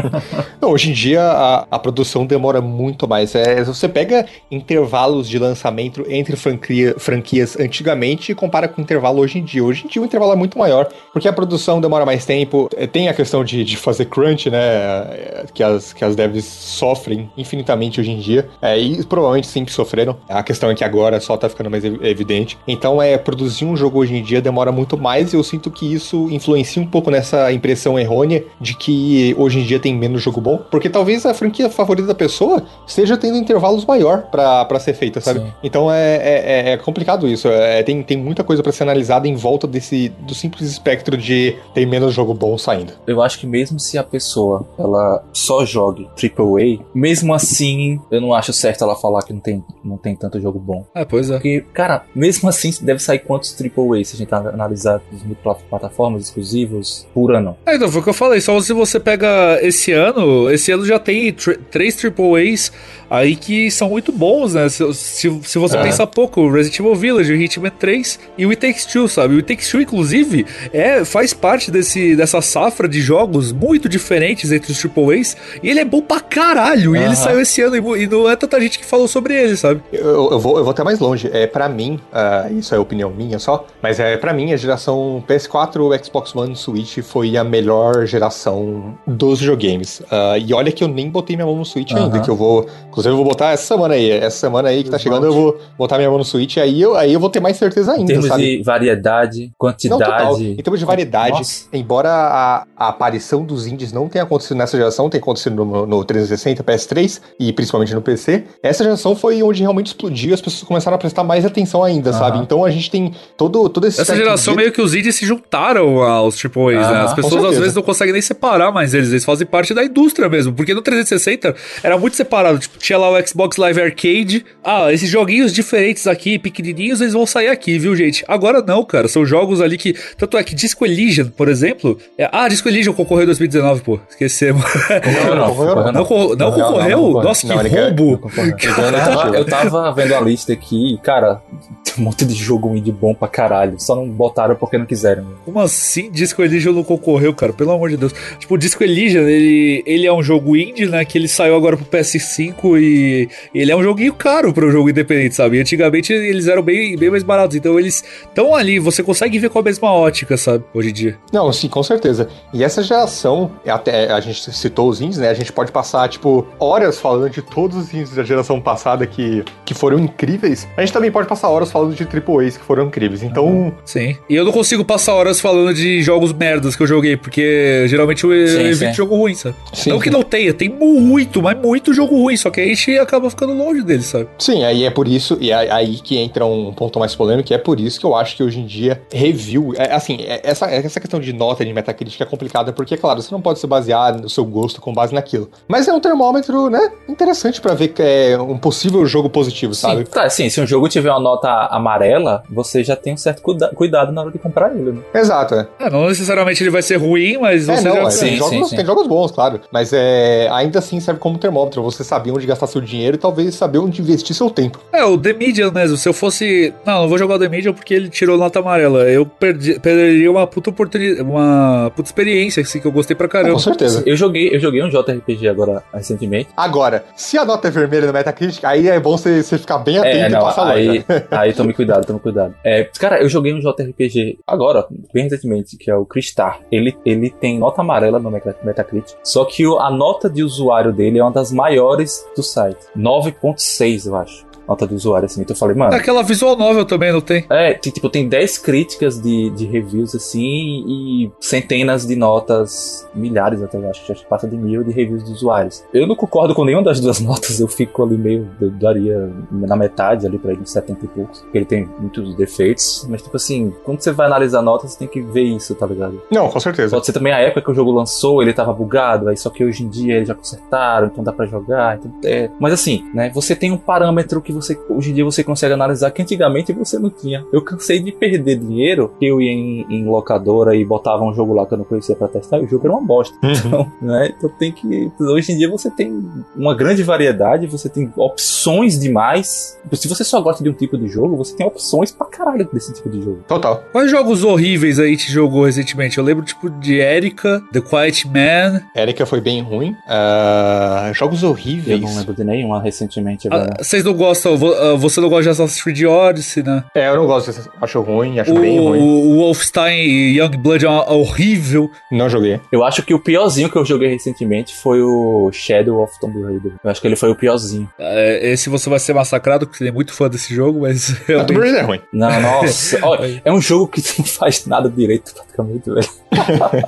(laughs) Não, hoje em dia a, a produção demora muito mais. É, você pega intervalos de lançamento entre franquia, franquias antigamente e compara com o intervalo hoje em dia. Hoje em dia o intervalo é muito maior, porque a produção demora mais tempo. É, tem a questão de, de fazer crunch, né? É, que as, que as devs sofrem infinitamente hoje em dia. É, e provavelmente sempre sofreram. A questão é que agora só tá ficando mais evidente. Então, é produzir um jogo hoje em dia demora muito mais e eu sinto que isso influencia um pouco nessa impressão errônea de que hoje em dia tem menos jogo bom, porque talvez a franquia favorita da pessoa esteja tendo intervalos maior para ser feita, sabe? Sim. Então é, é, é, complicado isso. É, tem, tem muita coisa para ser analisada em volta desse do simples espectro de ter menos jogo bom saindo. Eu acho que mesmo se a pessoa ela só jogue AAA, mesmo assim, eu não acho certo ela falar que não tem, não tem tanto jogo bom. É, pois é. Porque, cara, mesmo assim, deve sair quantos AAA se a gente analisar os plataformas exclusivos por ano. É, então, foi o que eu falei. Só se você pega esse ano, esse ano já tem três AAAs aí que são muito bons, né? Se, se, se você é. pensar pouco, Resident Evil Village, o Hitman 3 e o It Takes Two, sabe? O It Takes Two, inclusive, é, faz parte desse, dessa safra de jogos muito diferentes entre os AAAs e ele é bom pra caralho. E ele saiu esse ano e, e, não é tanta gente que falou sobre ele, sabe? Eu, eu, vou, eu vou até mais longe. É, para mim, uh, isso é opinião minha só, mas é para mim a geração PS4, Xbox One, Switch foi a melhor geração dos videogames. Uh, e olha que eu nem botei minha mão no Switch ainda, que eu vou Inclusive, eu vou botar essa semana aí. Essa semana aí que tá chegando, eu vou botar minha mão no Switch. Aí eu, aí eu vou ter mais certeza ainda. Em termos sabe? de variedade, quantidade. Não. Em termos de variedade, Nossa. embora a, a, aparição dos indies não tenha acontecido nessa geração, tem acontecido no, no 360, PS3 e principalmente no PC, essa geração foi onde realmente explodiu as pessoas começaram a prestar mais atenção ainda, uhum. sabe? Então a gente tem todo, todo esse. Essa geração de... meio que os indies se juntaram aos AAAs, uhum. né? As pessoas às vezes não conseguem nem separar mais eles, eles fazem parte da indústria mesmo. Porque no 360 era muito separado. Tipo, tinha lá o Xbox Live Arcade. Ah, esses joguinhos diferentes aqui, pequenininhos, eles vão sair aqui, viu, gente? Agora não, cara. São jogos ali que. Tanto é que Disco Elysium, por exemplo. É... Ah, Disco Elysium concorreu em 2019, pô. Esquecemos. Não, não, não, não, não, concorreu? Nossa, que roubo. (laughs) Eu tava vendo a lista aqui e, cara, um monte de jogo indie bom pra caralho. Só não botaram porque não quiseram. Como assim Disco Elysium não concorreu, cara? Pelo amor de Deus. Tipo, o Disco Elysium, ele, ele é um jogo indie, né? Que ele saiu agora pro PS5 e ele é um joguinho caro para um jogo independente, sabe? E antigamente eles eram bem, bem mais baratos, então eles estão ali, você consegue ver com a mesma ótica, sabe? hoje em dia. Não, sim, com certeza. E essa geração, até a gente citou os indies, né? A gente pode passar, tipo, horas falando de todos os indies da geração passada que, que foram incríveis. A gente também pode passar horas falando de AAAs que foram incríveis. Então. Sim. E eu não consigo passar horas falando de jogos merdas que eu joguei, porque geralmente eu, eu evito jogo ruim, sabe? Sim, não sim. que não tenha, tem muito, mas muito jogo ruim, só que gente acaba ficando longe dele, sabe? Sim, aí é por isso, e é aí que entra um ponto mais polêmico, que é por isso que eu acho que hoje em dia review, é, assim, é, essa, essa questão de nota de Metacritic é complicada, porque, claro, você não pode se basear no seu gosto com base naquilo. Mas é um termômetro, né, interessante para ver que é um possível jogo positivo, sabe? Sim, tá, sim, se um jogo tiver uma nota amarela, você já tem um certo cuida cuidado na hora de comprar ele, né? Exato, é. é. Não necessariamente ele vai ser ruim, mas é, você não, já... É, sim, tem, jogos, sim, tem jogos bons, claro. Mas é, ainda assim serve como termômetro, você saber onde gastar seu dinheiro e talvez saber onde investir seu tempo. É, o The Medium mesmo, se eu fosse... Não, não vou jogar o The Medium porque ele tirou nota amarela. Eu perdi, perderia uma puta oportunidade, uma puta experiência, assim, que eu gostei pra caramba. com certeza. Eu joguei, eu joguei um JRPG agora, recentemente. Agora, se a nota é vermelha no Metacritic, aí é bom você, você ficar bem atento é, não, e passar aí, (laughs) aí tome cuidado, tome cuidado. É, cara, eu joguei um JRPG agora, bem recentemente, que é o Cristar. Ele, ele tem nota amarela no Metacritic, só que a nota de usuário dele é uma das maiores do site. 9.6, eu acho nota do usuário, assim. Então eu falei, mano. É aquela visual novel também, não tem? É, tipo, tem 10 críticas de, de reviews, assim, e centenas de notas, milhares até, eu acho que já passa de mil de reviews de usuários. Eu não concordo com nenhuma das (laughs) duas notas, eu fico ali meio, eu daria na metade ali pra ele, uns 70 e poucos, porque ele tem muitos defeitos, mas tipo assim, quando você vai analisar notas, você tem que ver isso, tá ligado? Não, com certeza. Pode ser também a época que o jogo lançou, ele tava bugado, aí só que hoje em dia eles já consertaram, então dá pra jogar, então, é... Mas assim, né, você tem um parâmetro que você hoje em dia você consegue analisar que antigamente você não tinha. Eu cansei de perder dinheiro, eu ia em, em locadora e botava um jogo lá que eu não conhecia para testar, e o jogo era uma bosta. Uhum. Então, né? Então tem que hoje em dia você tem uma grande variedade, você tem opções demais. Se você só gosta de um tipo de jogo, você tem opções pra caralho desse tipo de jogo. Total. Quais jogos horríveis aí te jogou recentemente? Eu lembro tipo de Erika, The Quiet Man. Erika foi bem ruim. Uh, jogos horríveis. Eu não lembro de nenhuma recentemente. Ah, vocês não gostam? Uh, você não gosta de Assassin's Creed Odyssey, né? É, eu não gosto, acho ruim, acho o, bem ruim. O Wolfenstein Youngblood é horrível. Não joguei. Eu acho que o piorzinho que eu joguei recentemente foi o Shadow of Tomb Raider. Eu acho que ele foi o piorzinho. É, esse você vai ser massacrado, porque você é muito fã desse jogo, mas... (laughs) Realmente... Tomb Raider é ruim. Não, nossa. (laughs) é um jogo que (laughs) não faz nada direito, praticamente, velho.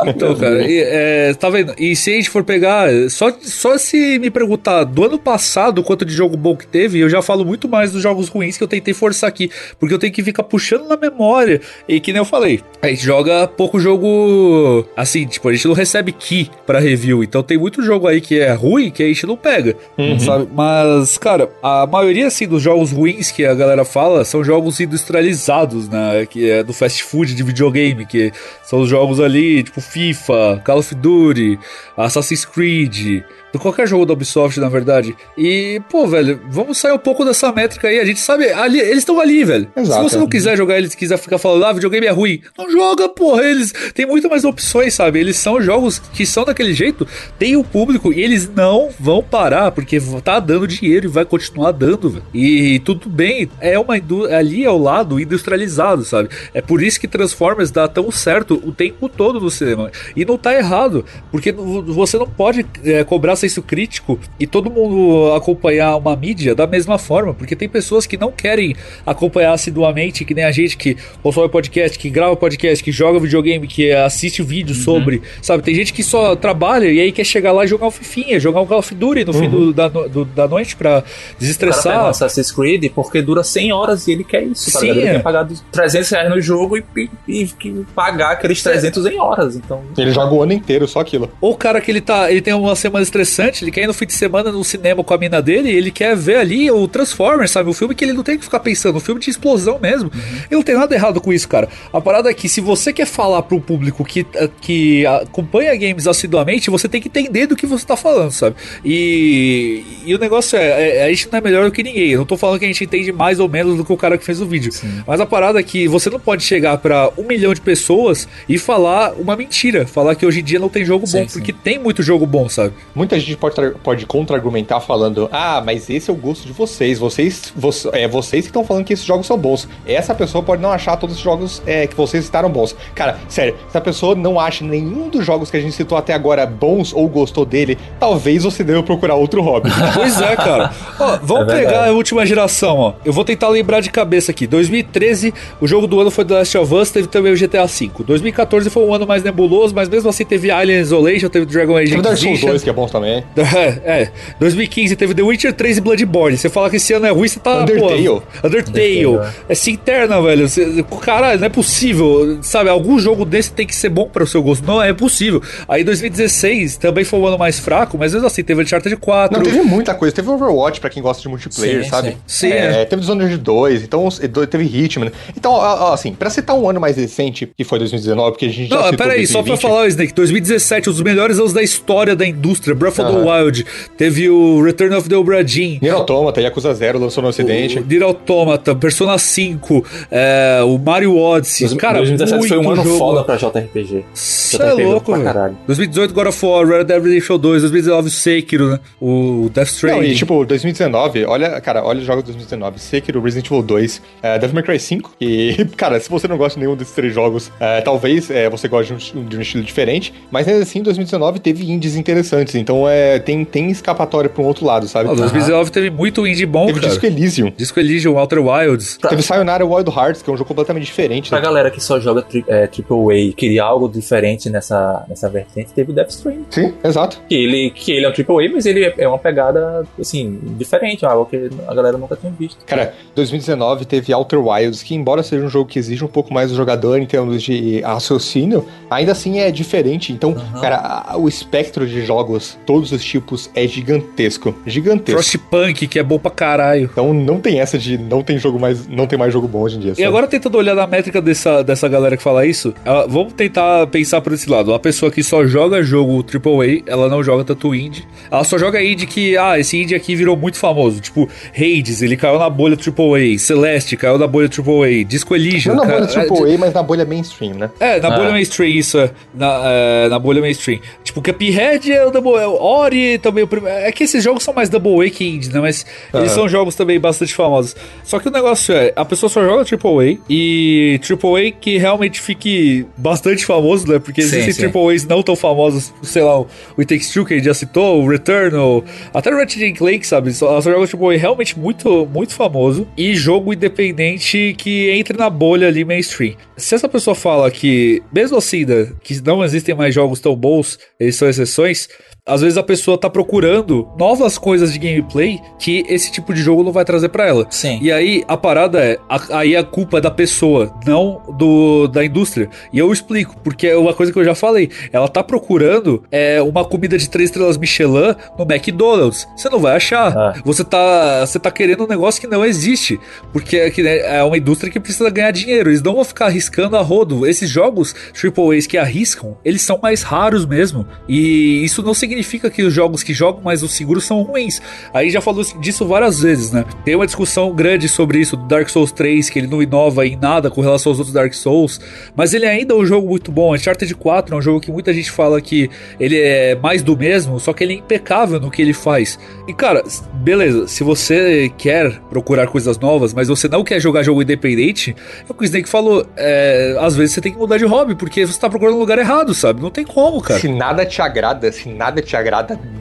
então, cara, e, é, tá vendo? E se a gente for pegar, só, só se me perguntar do ano passado quanto de jogo bom que teve, eu já falo muito mais dos jogos ruins que eu tentei forçar aqui, porque eu tenho que ficar puxando na memória. E que nem eu falei, a gente joga pouco jogo assim, tipo, a gente não recebe key para review, então tem muito jogo aí que é ruim que a gente não pega, uhum. sabe? Mas, cara, a maioria assim dos jogos ruins que a galera fala são jogos industrializados, né? Que é do fast food de videogame, que são os jogos ali, tipo FIFA, Call of Duty, Assassin's Creed, de qualquer jogo da Ubisoft, na verdade. E, pô, velho, vamos sair um pouco dessa métrica aí. A gente sabe, ali, eles estão ali, velho. Exato. Se você não quiser jogar eles, quiser ficar falando, ah, videogame é ruim, não joga, porra. Eles têm muito mais opções, sabe? Eles são jogos que são daquele jeito, tem o público e eles não vão parar, porque tá dando dinheiro e vai continuar dando, velho. E tudo bem, é uma ali é o lado industrializado, sabe? É por isso que Transformers dá tão certo o tempo todo no cinema. E não tá errado, porque você não pode é, cobrar senso crítico e todo mundo acompanhar uma mídia da mesma forma, porque tem pessoas que não querem acompanhar assiduamente, que nem a gente que consome podcast, que grava podcast, que joga videogame, que assiste vídeo uhum. sobre, sabe? Tem gente que só trabalha e aí quer chegar lá e jogar um Fifinha, jogar um Call of Duty no uhum. fim do, uhum. da, do, da noite pra desestressar. O cara Assassin's Creed porque dura 100 horas e ele quer isso, tá Sim, Ele é. quer pagar 300 reais no jogo e, e, e pagar aqueles 300 é. em horas, então... Ele joga o ano inteiro, só aquilo. Ou o cara que ele tá, ele tem uma semana estressante interessante, ele quer ir no fim de semana no cinema com a mina dele, ele quer ver ali o Transformers, sabe? O filme que ele não tem que ficar pensando, um filme de explosão mesmo. Uhum. E não tem nada errado com isso, cara. A parada é que se você quer falar pro público que, eh, que acompanha games assiduamente, você tem que entender do que você tá falando, sabe? E, e o negócio é, é, a gente não é melhor do que ninguém. Eu não tô falando que a gente entende mais ou menos do que o cara que fez o vídeo. Sim. Mas a parada é que você não pode chegar para um milhão de pessoas e falar uma mentira. Falar que hoje em dia não tem jogo sim, bom, sim. porque tem muito jogo bom, sabe? Muita a gente pode, pode contra-argumentar falando: ah, mas esse é o gosto de vocês. Vocês, vo é, vocês que estão falando que esses jogos são bons. Essa pessoa pode não achar todos os jogos é, que vocês citaram bons. Cara, sério, se a pessoa não acha nenhum dos jogos que a gente citou até agora bons ou gostou dele, talvez você deva procurar outro hobby. (laughs) pois é, cara. Ó, vamos é pegar a última geração, ó. Eu vou tentar lembrar de cabeça aqui. 2013, o jogo do ano foi The Last of Us, teve também o GTA V. 2014 foi um ano mais nebuloso, mas mesmo assim teve Alien Isolation, teve Dragon Age Teve Dark Souls 2, que é bom também. É, (laughs) é. 2015 teve The Witcher 3 e Bloodborne. Você fala que esse ano é ruim, você tá. Undertale. Pô, Undertale. Undertale. É se interna, velho. Você, cara, não é possível. Sabe, algum jogo desse tem que ser bom para o seu gosto. Não é possível. Aí 2016 também foi um ano mais fraco, mas mesmo assim, teve Uncharted 4. Não, teve muita coisa. Teve Overwatch para quem gosta de multiplayer, sim, sabe? Sim. sim é, é. Teve Dishonored 2, então teve Hitman. Então, assim, para citar um ano mais recente, que foi 2019, porque a gente não, já citou peraí, só pra falar, Snake, 2017, os melhores anos da história da indústria, Breath of the Wild, teve o Return of the Obra Dinn. Nier Automata, Yakuza Zero lançou no ocidente. O Nier Automata, Persona 5, é, o Mario Odyssey. Cara, 2017 foi um ano jogo. foda pra JRPG. Isso é louco, velho. 2018 God of War, Red Dead Redemption 2, 2019 Sekiro, né? O Death Stranding. Não, e tipo, 2019, olha, cara, olha os jogos de 2019. Sekiro, Resident Evil 2, uh, Devil May Cry 5. E, (laughs) cara, se você não gosta de nenhum desses três jogos, uh, talvez uh, você goste de um, de um, estilo diferente. Mas ainda assim, 2019 teve indies interessantes. Então é, tem, tem escapatória pra um outro lado, sabe? Oh, 2019 teve muito indie bom, teve cara. Disco Elysium. Disco Elysium, Outer Wilds. Teve Sayonara Wild Hearts, que é um jogo completamente diferente. Pra né? galera que só joga tri é, AAA queria algo diferente nessa, nessa vertente, teve o Death Stranding. Sim, exato. Que ele, que ele é um AAA, mas ele é uma pegada, assim, diferente, algo que a galera nunca tinha visto. Cara, 2019 teve Outer Wilds, que embora seja um jogo que exige um pouco mais do jogador em termos de raciocínio, ainda assim é diferente. Então, uhum. cara, o espectro de jogos, todos os tipos, é gigantesco. Gigantesco. Frostpunk, que é bom pra caralho. Então não tem essa de não tem jogo mais, não tem mais jogo bom hoje em dia. Sabe? E agora tentando olhar na métrica dessa, dessa galera que fala isso, vamos tentar pensar por esse lado. A pessoa que só joga jogo AAA, ela não joga tanto indie. Ela só joga indie que, ah, esse indie aqui virou muito famoso. Tipo, Hades, ele caiu na bolha AAA. Celeste caiu na bolha AAA. Disco Elysium. Não na bolha AAA, é, mas na bolha mainstream, né? É, na ah. bolha mainstream, isso. É. Na, é, na bolha mainstream. Tipo, Cuphead é o Double é, Ori também. É que esses jogos são mais Double A que indie, né? Mas eles são jogos também bastante famosos. Só que o negócio é, a pessoa só joga AAA e AAA que realmente fique bastante famoso, né? Porque existem sim, sim. AAAs não tão famosos, sei lá, o It Takes Two que a gente já citou, o Returnal, até o Ratchet Clank, sabe? Só, só joga AAA realmente muito, muito famoso e jogo independente que entre na bolha ali mainstream. Se essa pessoa fala que, mesmo assim, né, que não existem mais jogos tão bons, eles são exceções, às vezes a pessoa tá procurando novas coisas de gameplay que esse tipo de jogo não vai trazer para ela. Sim. E aí a parada é, a, aí a culpa é da pessoa, não do da indústria. E eu explico, porque é uma coisa que eu já falei. Ela tá procurando é uma comida de três estrelas Michelin no McDonald's. Você não vai achar. Ah. Você tá você tá querendo um negócio que não existe, porque é, né, é uma indústria que precisa ganhar dinheiro. Eles não vão ficar arriscando a rodo. Esses jogos AAAs que arriscam, eles são mais raros mesmo. E isso não significa significa que os jogos que jogam mais o seguro são ruins. Aí já falou disso várias vezes, né? Tem uma discussão grande sobre isso do Dark Souls 3, que ele não inova em nada com relação aos outros Dark Souls, mas ele ainda é um jogo muito bom. Uncharted 4 é um jogo que muita gente fala que ele é mais do mesmo, só que ele é impecável no que ele faz. E cara, beleza, se você quer procurar coisas novas, mas você não quer jogar jogo independente, é o que o Snake falou, é, às vezes você tem que mudar de hobby, porque você tá procurando um lugar errado, sabe? Não tem como, cara. Se nada te agrada, se nada te agrada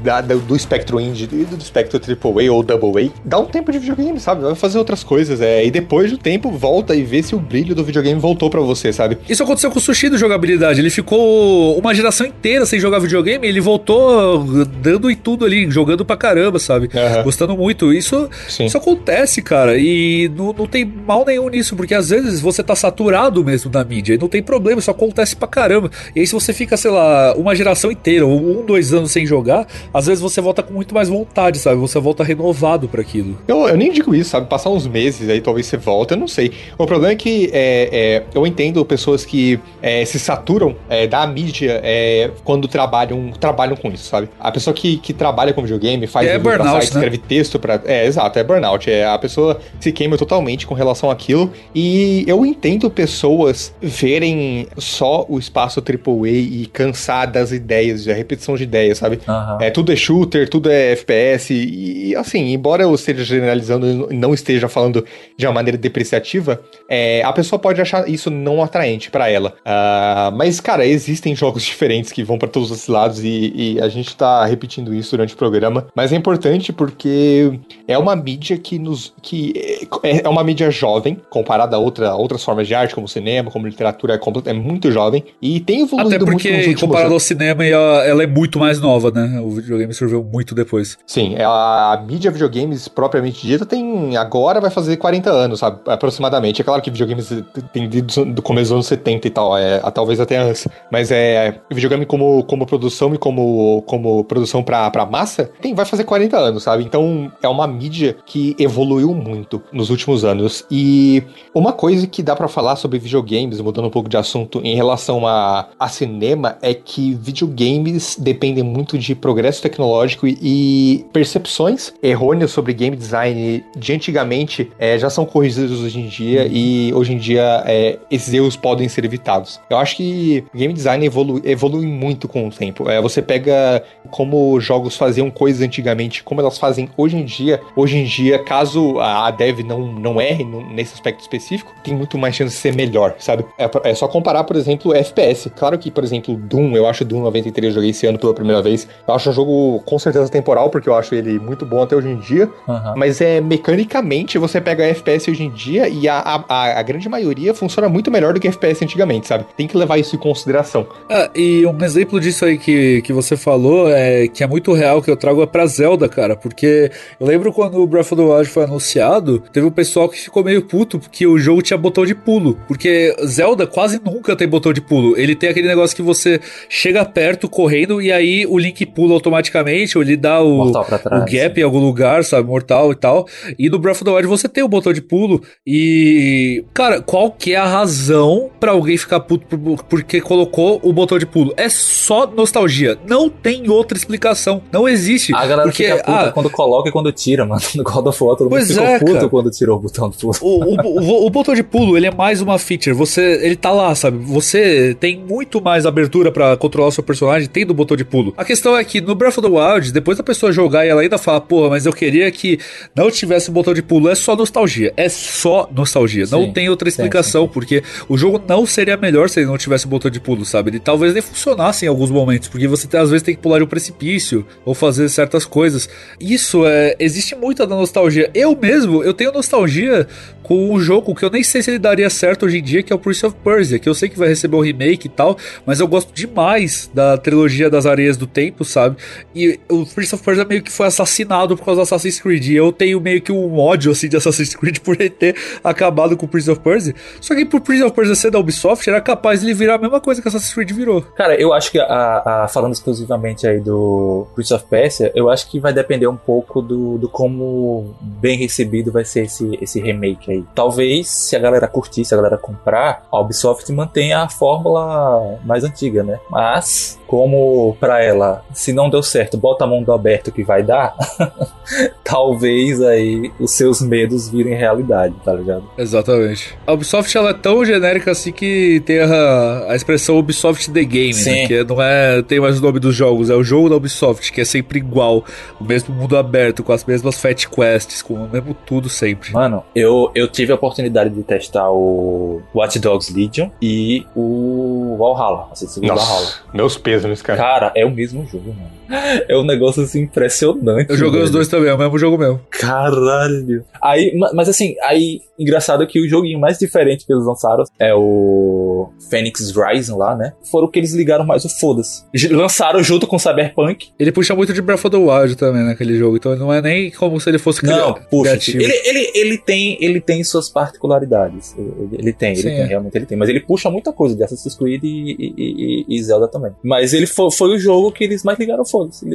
da, do espectro indie e do espectro AAA ou Double A, dá um tempo de videogame, sabe? Vai fazer outras coisas. É, e depois do tempo, volta e vê se o brilho do videogame voltou para você, sabe? Isso aconteceu com o Sushi do jogabilidade. Ele ficou uma geração inteira sem jogar videogame ele voltou dando e tudo ali, jogando pra caramba, sabe? Uhum. Gostando muito. Isso, isso acontece, cara. E não, não tem mal nenhum nisso, porque às vezes você tá saturado mesmo da mídia e não tem problema, isso acontece pra caramba. E aí se você fica, sei lá, uma geração inteira, ou um, dois anos sem jogar, às vezes você volta com muito mais vontade, sabe? Você volta renovado para aquilo. Eu, eu nem digo isso, sabe? Passar uns meses aí, talvez você volta, eu não sei. O problema é que é, é, eu entendo pessoas que é, se saturam é, da mídia é, quando trabalham, trabalham com isso, sabe? A pessoa que, que trabalha com videogame, faz é burnout, site, né? escreve texto para É, exato, é burnout. É, a pessoa se queima totalmente com relação àquilo. E eu entendo pessoas verem só o espaço AAA e cansar das ideias, da repetição de ideias, sabe? Uhum. É, tudo é shooter, tudo é FPS. E, assim, embora eu esteja generalizando e não esteja falando de uma maneira depreciativa, é, a pessoa pode achar isso não atraente para ela. Uh, mas, cara, existem (laughs) jogos diferentes que vão para todos os lados e, e, a gente tá repetindo isso durante o programa. Mas é importante porque é uma mídia que nos. que é, é uma mídia jovem, comparada a outra, outras formas de arte, como cinema, como literatura, é, é muito jovem. E tem evoluído Até porque, muito nos últimos comparado ao cinema, ela, ela é muito mais nova, né? O videogame surgiu muito depois. Sim, é a, a mídia videogames propriamente dita tem. agora vai fazer 40 anos, sabe? Aproximadamente. É claro que videogames tem do começo dos anos 70 e tal, é, talvez até antes. Mas é. Videogame como, como produção e como, como produção pra, pra massa, tem, vai fazer 40 anos, sabe? Então é uma mídia que evoluiu muito nos últimos anos. E uma coisa que dá para falar sobre videogames, mudando um pouco de assunto, em relação a, a cinema, é que videogames dependem muito de progresso tecnológico e, e percepções errôneas sobre game design de antigamente é, já são corrigidas hoje em dia e hoje em dia é, esses erros podem ser evitados. Eu acho que game design evolui, evolui muito com o tempo. É, você pega como jogos faziam coisas antigamente, como elas fazem hoje em dia. Hoje em dia, caso a dev não, não erre nesse aspecto específico, tem muito mais chance de ser melhor, sabe? É, é só comparar, por exemplo, FPS. Claro que, por exemplo, Doom, eu acho Doom 93, eu joguei esse ano pela primeira vez. Eu acho um jogo com certeza temporal, porque eu acho ele muito bom até hoje em dia. Uhum. Mas é mecanicamente, você pega FPS hoje em dia e a, a, a, grande maioria funciona muito melhor do que FPS antigamente, sabe? Tem que levar isso em consideração. Ah, e um exemplo disso aí que, que você falou, é que é muito real, que eu trago é pra Zelda, cara. Porque eu lembro quando o Breath of the Wild foi anunciado, teve um pessoal que ficou meio puto porque o jogo tinha botão de pulo. Porque Zelda quase nunca tem botão de pulo. Ele tem aquele negócio que você chega perto correndo e aí o Link pula automaticamente, ou ele dá o, o gap em algum lugar, sabe? Mortal e tal. E no Breath of the Wild você tem o botão de pulo. E, cara, qual que é a razão para alguém ficar puto porque colocou o botão de pulo? É só nostalgia. Não tem outra explicação. Não existe. A galera porque, fica puta ah, quando coloca e quando tira, mano. (laughs) No God of War todo mundo ficou é, puto cara. quando tirou o botão de pulo. O, o, o, o, botão de pulo, ele é mais uma feature. Você, ele tá lá, sabe? Você tem muito mais abertura para controlar o seu personagem tendo o botão de pulo. A questão é que no Breath of the Wild, depois da pessoa jogar e ela ainda fala, porra, mas eu queria que não tivesse botão de pulo, é só nostalgia. É só nostalgia. Sim, não tem outra explicação, sim, sim. porque o jogo não seria melhor se ele não tivesse o botão de pulo, sabe? Ele talvez nem funcionasse em alguns momentos, porque você às vezes tem que pular de um precipício ou fazer certas coisas. Isso é. Existe muita da nostalgia. Eu mesmo, eu tenho nostalgia com um jogo que eu nem sei se ele daria certo hoje em dia, que é o Prince of Persia, que eu sei que vai receber o um remake e tal, mas eu gosto demais da trilogia das areias do tempo, sabe? E o Prince of Persia meio que foi assassinado por causa do Assassin's Creed. E eu tenho meio que um ódio assim de Assassin's Creed (laughs) por ele ter acabado com o Prince of Persia. Só que por Prince of Persia ser da Ubisoft, era capaz de ele virar a mesma coisa que Assassin's Creed virou. Cara, eu acho que a, a, falando exclusivamente aí do Prince of Persia, eu acho que vai depender um pouco do, do como bem recebido vai ser esse, esse remake aí. Talvez, se a galera curtir, se a galera comprar, a Ubisoft mantenha a fórmula mais antiga, né? Mas, como para ela, se não deu certo, bota a mão do aberto que vai dar, (laughs) talvez aí os seus medos virem realidade, tá ligado? Exatamente. A Ubisoft ela é tão genérica assim que tem a, a expressão Ubisoft The Game, né? Que não é. Tem mais o nome dos jogos, é o jogo da Ubisoft, que é sempre igual. O mesmo mundo aberto, com as mesmas Fat Quests, com o mesmo tudo sempre. Mano, eu, eu tive a oportunidade de testar o Watch Dogs Legion e o Valhalla. Creed Valhalla. Meus pesos, cara. Cara, é o mesmo jogo, mano. (laughs) É um negócio assim impressionante. Eu joguei velho. os dois também, é o mesmo jogo mesmo. Caralho. Aí, mas assim, aí, engraçado que o joguinho mais diferente que eles lançaram é o Phoenix Rising lá, né? Foram que eles ligaram mais o foda-se. Lançaram junto com o Cyberpunk. Ele puxa muito de Breath of the Wild também naquele jogo, então não é nem como se ele fosse Não, puxa. Criativo. Ele, ele, ele, tem, ele tem suas particularidades. Ele, ele tem, ele Sim, tem, é. realmente ele tem. Mas ele puxa muita coisa de Assassin's Creed e, e, e, e Zelda também. Mas ele foi, foi o jogo que eles mais ligaram foda-se.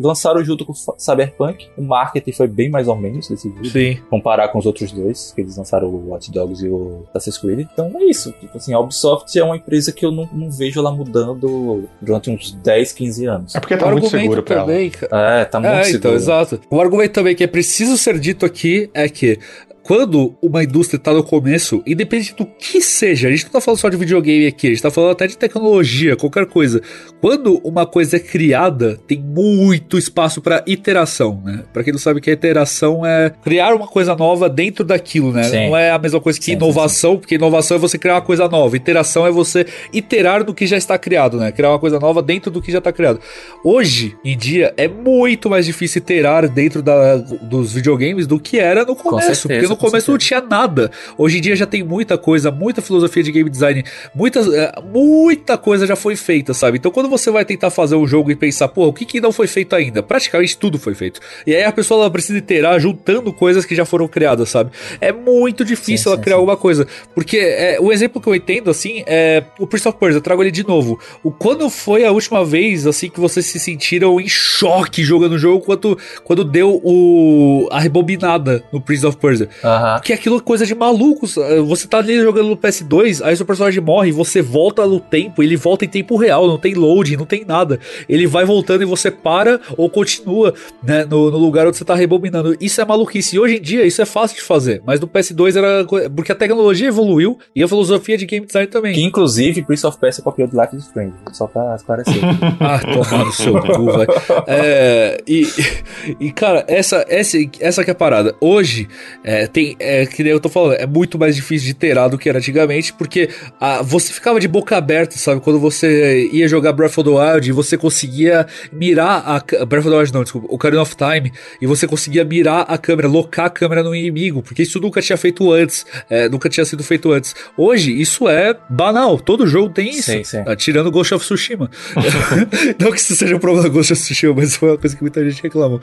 Lançaram junto com o Cyberpunk. O marketing foi bem mais ou menos desse vídeo. Sim. Comparar com os outros dois, que eles lançaram o Watch Dogs e o Assassin's Creed. Então é isso. Tipo assim, a Ubisoft é uma empresa que eu não, não vejo ela mudando durante uns 10, 15 anos. É porque tá o muito seguro pra também, ela. É, tá muito é, seguro. Então, exato. O argumento também que é preciso ser dito aqui é que quando uma indústria tá no começo, independente do que seja, a gente não tá falando só de videogame aqui, a gente tá falando até de tecnologia, qualquer coisa. Quando uma coisa é criada, tem muito espaço para iteração, né? Pra quem não sabe que a iteração é criar uma coisa nova dentro daquilo, né? Sim. Não é a mesma coisa que sim, inovação, sim, porque inovação é você criar uma coisa nova, iteração é você iterar no que já está criado, né? Criar uma coisa nova dentro do que já está criado. Hoje em dia é muito mais difícil iterar dentro da, dos videogames do que era no começo, certeza, porque no começo não tinha nada. Hoje em dia já tem muita coisa, muita filosofia de game design, muita, é, muita coisa já foi feita, sabe? Então quando você vai tentar fazer um jogo e pensar, pô, o que, que não foi feito ainda? Praticamente tudo foi feito. E aí a pessoa ela precisa iterar juntando coisas que já foram criadas, sabe? É muito difícil sim, ela sim, criar sim. alguma coisa. Porque é, o exemplo que eu entendo, assim, é o Prince of Persia, eu trago ele de novo. O quando foi a última vez, assim, que vocês se sentiram em choque jogando o jogo quando, quando deu o, a rebobinada no Prince of Persia? Uhum. Que aquilo é coisa de malucos. Você tá ali jogando no PS2, aí seu personagem morre, você volta no tempo, ele volta em tempo real, não tem loading, não tem nada. Ele vai voltando e você para ou continua né, no, no lugar onde você tá rebobinando. Isso é maluquice. E hoje em dia isso é fácil de fazer, mas no PS2 era. Porque a tecnologia evoluiu e a filosofia de game design também. Que inclusive Prince of Persia copiou do Life is Strange, só pra esclarecer. (laughs) ah, tomar no seu cu, vai. É, e, e, cara, essa, essa, essa que é a parada. Hoje, é, tem. É, que nem eu tô falando, é muito mais difícil de terar do que era antigamente, porque a, você ficava de boca aberta, sabe? Quando você ia jogar Breath of the Wild e você conseguia mirar a. Breath of the Wild, não, desculpa, o Ocarina of Time, e você conseguia mirar a câmera, locar a câmera no inimigo, porque isso nunca tinha feito antes, é, nunca tinha sido feito antes. Hoje, isso é banal, todo jogo tem isso. Sim, sim. Tá, tirando Ghost of Tsushima. (laughs) não que isso seja um problema do Ghost of Tsushima, mas foi uma coisa que muita gente reclamou.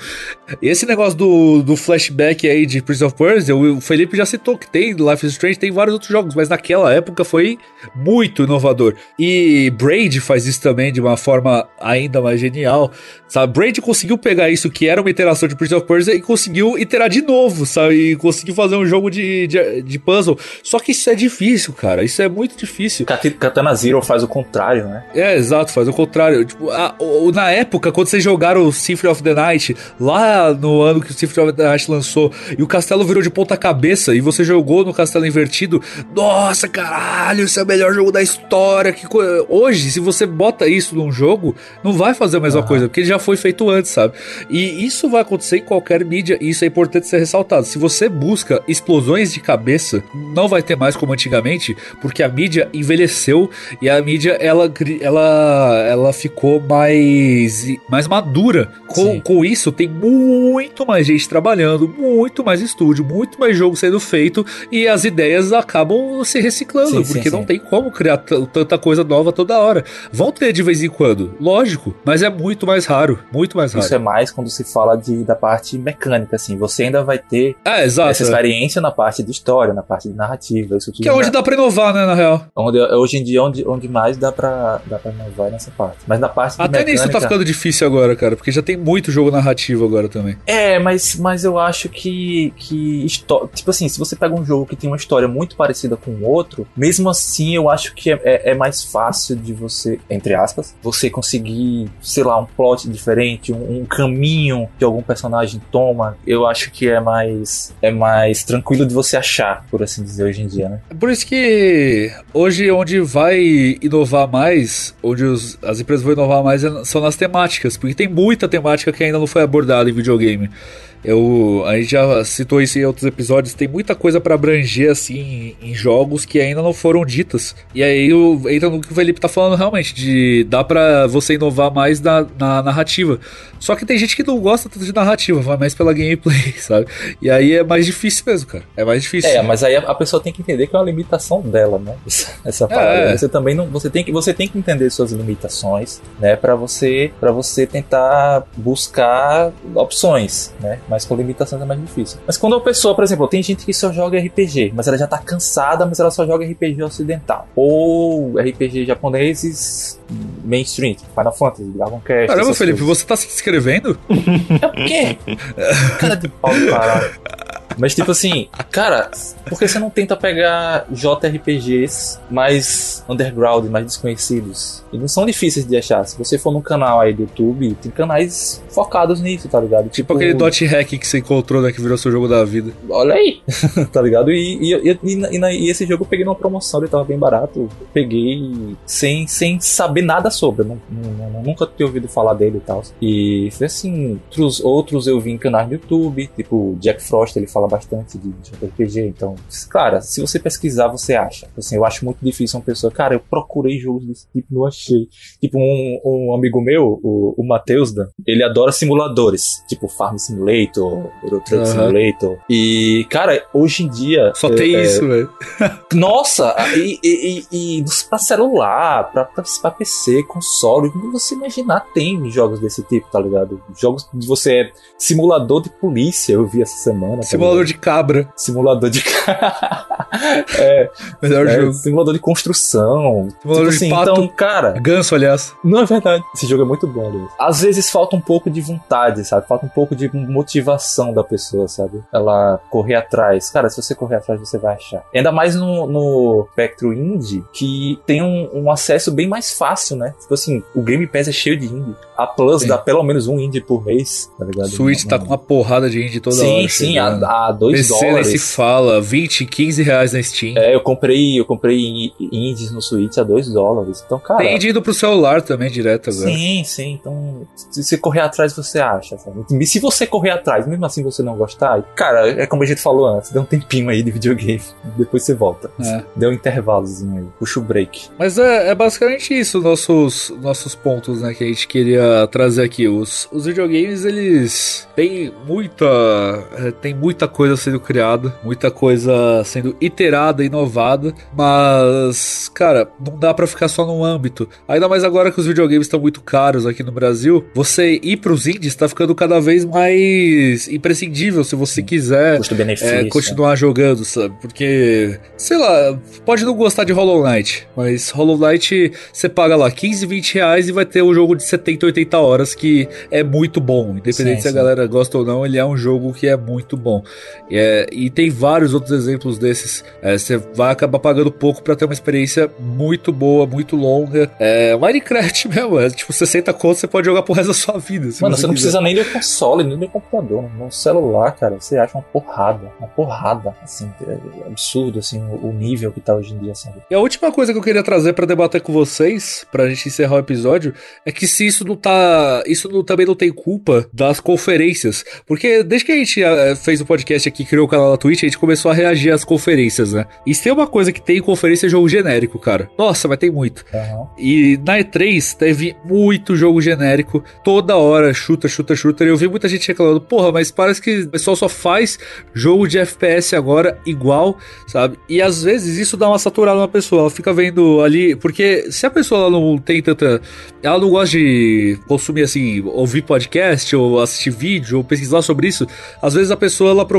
Esse negócio do, do flashback aí de Prince of Persia, o Felipe já citou que tem Life is Strange, tem vários outros jogos, mas naquela época foi muito inovador. E Braid faz isso também de uma forma ainda mais genial, sabe? Braid conseguiu pegar isso que era uma iteração de Prince of Persia e conseguiu iterar de novo, sabe? E conseguiu fazer um jogo de, de, de puzzle. Só que isso é difícil, cara. Isso é muito difícil. Katana Zero faz o contrário, né? É, exato, faz o contrário. Tipo, a, o, na época, quando vocês jogaram o Symphony of the Night, lá no ano que o Symphony of the Night lançou, e o castelo virou de ponta cabeça, e você jogou no castelo invertido, nossa, caralho, isso é o melhor jogo da história. Que co... Hoje, se você bota isso num jogo, não vai fazer a mesma uhum. coisa, porque ele já foi feito antes, sabe? E isso vai acontecer em qualquer mídia, e isso é importante ser ressaltado. Se você busca explosões de cabeça, não vai ter mais como antigamente, porque a mídia envelheceu e a mídia ela, ela, ela ficou mais, mais madura. Com, com isso, tem muito mais gente trabalhando, muito mais estúdio, muito mais jogo sendo feito e as ideias acabam se reciclando, sim, porque sim, não sim. tem como criar tanta coisa nova toda hora. Vão ter de vez em quando, lógico, mas é muito mais raro, muito mais raro. Isso é mais quando se fala de, da parte mecânica, assim. Você ainda vai ter é, exato, essa experiência é. na parte de história, na parte de narrativa, isso tudo. Que é onde dá pra inovar, né, na real. Onde, hoje em dia, onde, onde mais dá pra, dá pra inovar nessa parte. Mas na parte Até mecânica... nisso tá ficando difícil agora, cara, porque já tem muito jogo narrativo agora também. É, mas, mas eu acho que, que tipo assim, se você pega um jogo que tem uma história muito parecida com o outro, mesmo assim eu acho que é, é, é mais fácil de você, entre aspas, você conseguir, sei lá, um plot diferente, um, um caminho que algum personagem toma. Eu acho que é mais é mais tranquilo de você achar, por assim dizer, hoje em dia, né? Por isso que hoje onde vai inovar mais, onde os, as empresas vão inovar mais é, são nas temáticas, porque tem muita temática que ainda não foi abordada em videogame. Eu, a gente já citou isso em outros episódios. Tem muita coisa para abranger assim em, em, jogos que ainda não foram ditas. E aí eu, entra no que o Felipe tá falando realmente, de dá para você inovar mais na, na, narrativa. Só que tem gente que não gosta tanto de narrativa, vai mais pela gameplay, (laughs) sabe? E aí é mais difícil mesmo, cara. É mais difícil. É, mas aí a pessoa tem que entender que é uma limitação dela, né? (laughs) Essa, essa parada. É. Você também não, você tem que você tem que entender suas limitações, né, para você para você tentar buscar opções, né? Mas com limitações é mais difícil. Mas quando a pessoa, por exemplo, tem gente que só joga RPG, mas ela já tá cansada, mas ela só joga RPG ocidental. Ou RPG japoneses mainstream, tipo Final Fantasy, Dragon Quest. Caramba, Felipe, coisas. você tá se inscrevendo? É o quê? (laughs) Cara de pau, caralho. Mas tipo assim, cara, por que você não tenta pegar JRPGs mais underground, mais desconhecidos? E não são difíceis de achar. Se você for num canal aí do YouTube, tem canais focados nisso, tá ligado? Tipo, tipo aquele dot hack que você encontrou, né, que virou seu jogo da vida. Olha aí, (laughs) tá ligado? E, e, e, e, e esse jogo eu peguei numa promoção, ele tava bem barato. Peguei sem, sem saber nada sobre. Não, não, nunca tinha ouvido falar dele e tal. E foi assim, outros, outros eu vi em canais do YouTube, tipo Jack Frost, ele fala bastante de, de RPG. Então, cara, se você pesquisar, você acha. Assim, eu acho muito difícil uma pessoa, cara, eu procurei jogos desse tipo, não achei. Tipo, um, um amigo meu, o, o Matheus, ele adora simuladores, tipo Farm Simulator, Euro Truck uhum. Simulator. E, cara, hoje em dia. Só é, tem é, isso, velho. (laughs) Nossa, e, e, e, e pra celular, pra, pra, pra PC, console, você imaginar, tem jogos desse tipo, tá ligado? Jogos de você é simulador de polícia, eu vi essa semana. Tá simulador de cabra. Simulador de cabra. (laughs) é, Melhor é, jogo. Simulador de construção. Simulador tipo de assim, pato. Então, cara. Ganso, aliás. Não é verdade. Esse jogo é muito bom, aliás. Às vezes falta um pouco de vontade, sabe? Falta um pouco de motivação da pessoa, sabe? Ela correr atrás. Cara, se você correr atrás, você vai achar. Ainda mais no, no espectro indie, que tem um, um acesso bem mais fácil, né? Tipo assim, o Game Pass é cheio de indie. A Plus Sim. dá pelo menos um indie por mês, tá ligado? Switch tá com uma porrada de indie toda sim, hora. Sim, sim, a, a dois PC dólares. nem se fala, 20, 15 reais na Steam. É, eu comprei, eu comprei indies no Switch a 2 dólares. Então, cara. Tem indo pro celular também direto agora. Sim, sim. Então, se você correr atrás, você acha. Sabe? Se você correr atrás, mesmo assim você não gostar, cara, é como a gente falou antes, dá um tempinho aí de videogame. (laughs) Depois você volta. É. Deu um intervalozinho aí. Puxa o break. Mas é, é basicamente isso, nossos, nossos pontos, né, que a gente queria trazer aqui. Os, os videogames, eles têm muita. É, tem muita coisa sendo criada, muita coisa sendo iterada, inovada, mas, cara, não dá para ficar só num âmbito. Ainda mais agora que os videogames estão muito caros aqui no Brasil, você ir pros indies tá ficando cada vez mais imprescindível se você quiser é, continuar jogando, sabe? Porque, sei lá, pode não gostar de Hollow Knight, mas Hollow Knight você paga lá 15, 20 reais e vai ter um jogo de 70, 80 horas que é muito bom. Independente sim, se a galera gosta ou não, ele é um jogo que é muito bom. E, é, e tem vários outros exemplos desses. É, você vai acabar pagando pouco para ter uma experiência muito boa, muito longa. É, Minecraft (laughs) mesmo, é tipo 60 contos você pode jogar pro resto da sua vida. Mano, você, você não precisa nem de console, nem de computador. No celular, cara, você acha uma porrada. Uma porrada, assim, é absurdo, assim, o nível que tá hoje em dia, sabe? E a última coisa que eu queria trazer para debater com vocês, pra gente encerrar o episódio, é que se isso não tá. Isso não, também não tem culpa das conferências. Porque desde que a gente uh, fez o podcast aqui, criou o canal na Twitch, a gente começou a reagir às conferências, né? E se tem uma coisa que tem em conferência é jogo genérico, cara. Nossa, mas tem muito. Uhum. E na E3 teve muito jogo genérico, toda hora, chuta, chuta, chuta. E eu vi muita gente reclamando, porra, mas parece que o pessoal só faz jogo de FPS agora igual, sabe? E às vezes isso dá uma saturada na pessoa. Ela fica vendo ali. Porque se a pessoa não tem tanta. Ela não gosta de consumir assim, ouvir podcast, ou assistir vídeo, ou pesquisar sobre isso, às vezes a pessoa ela procura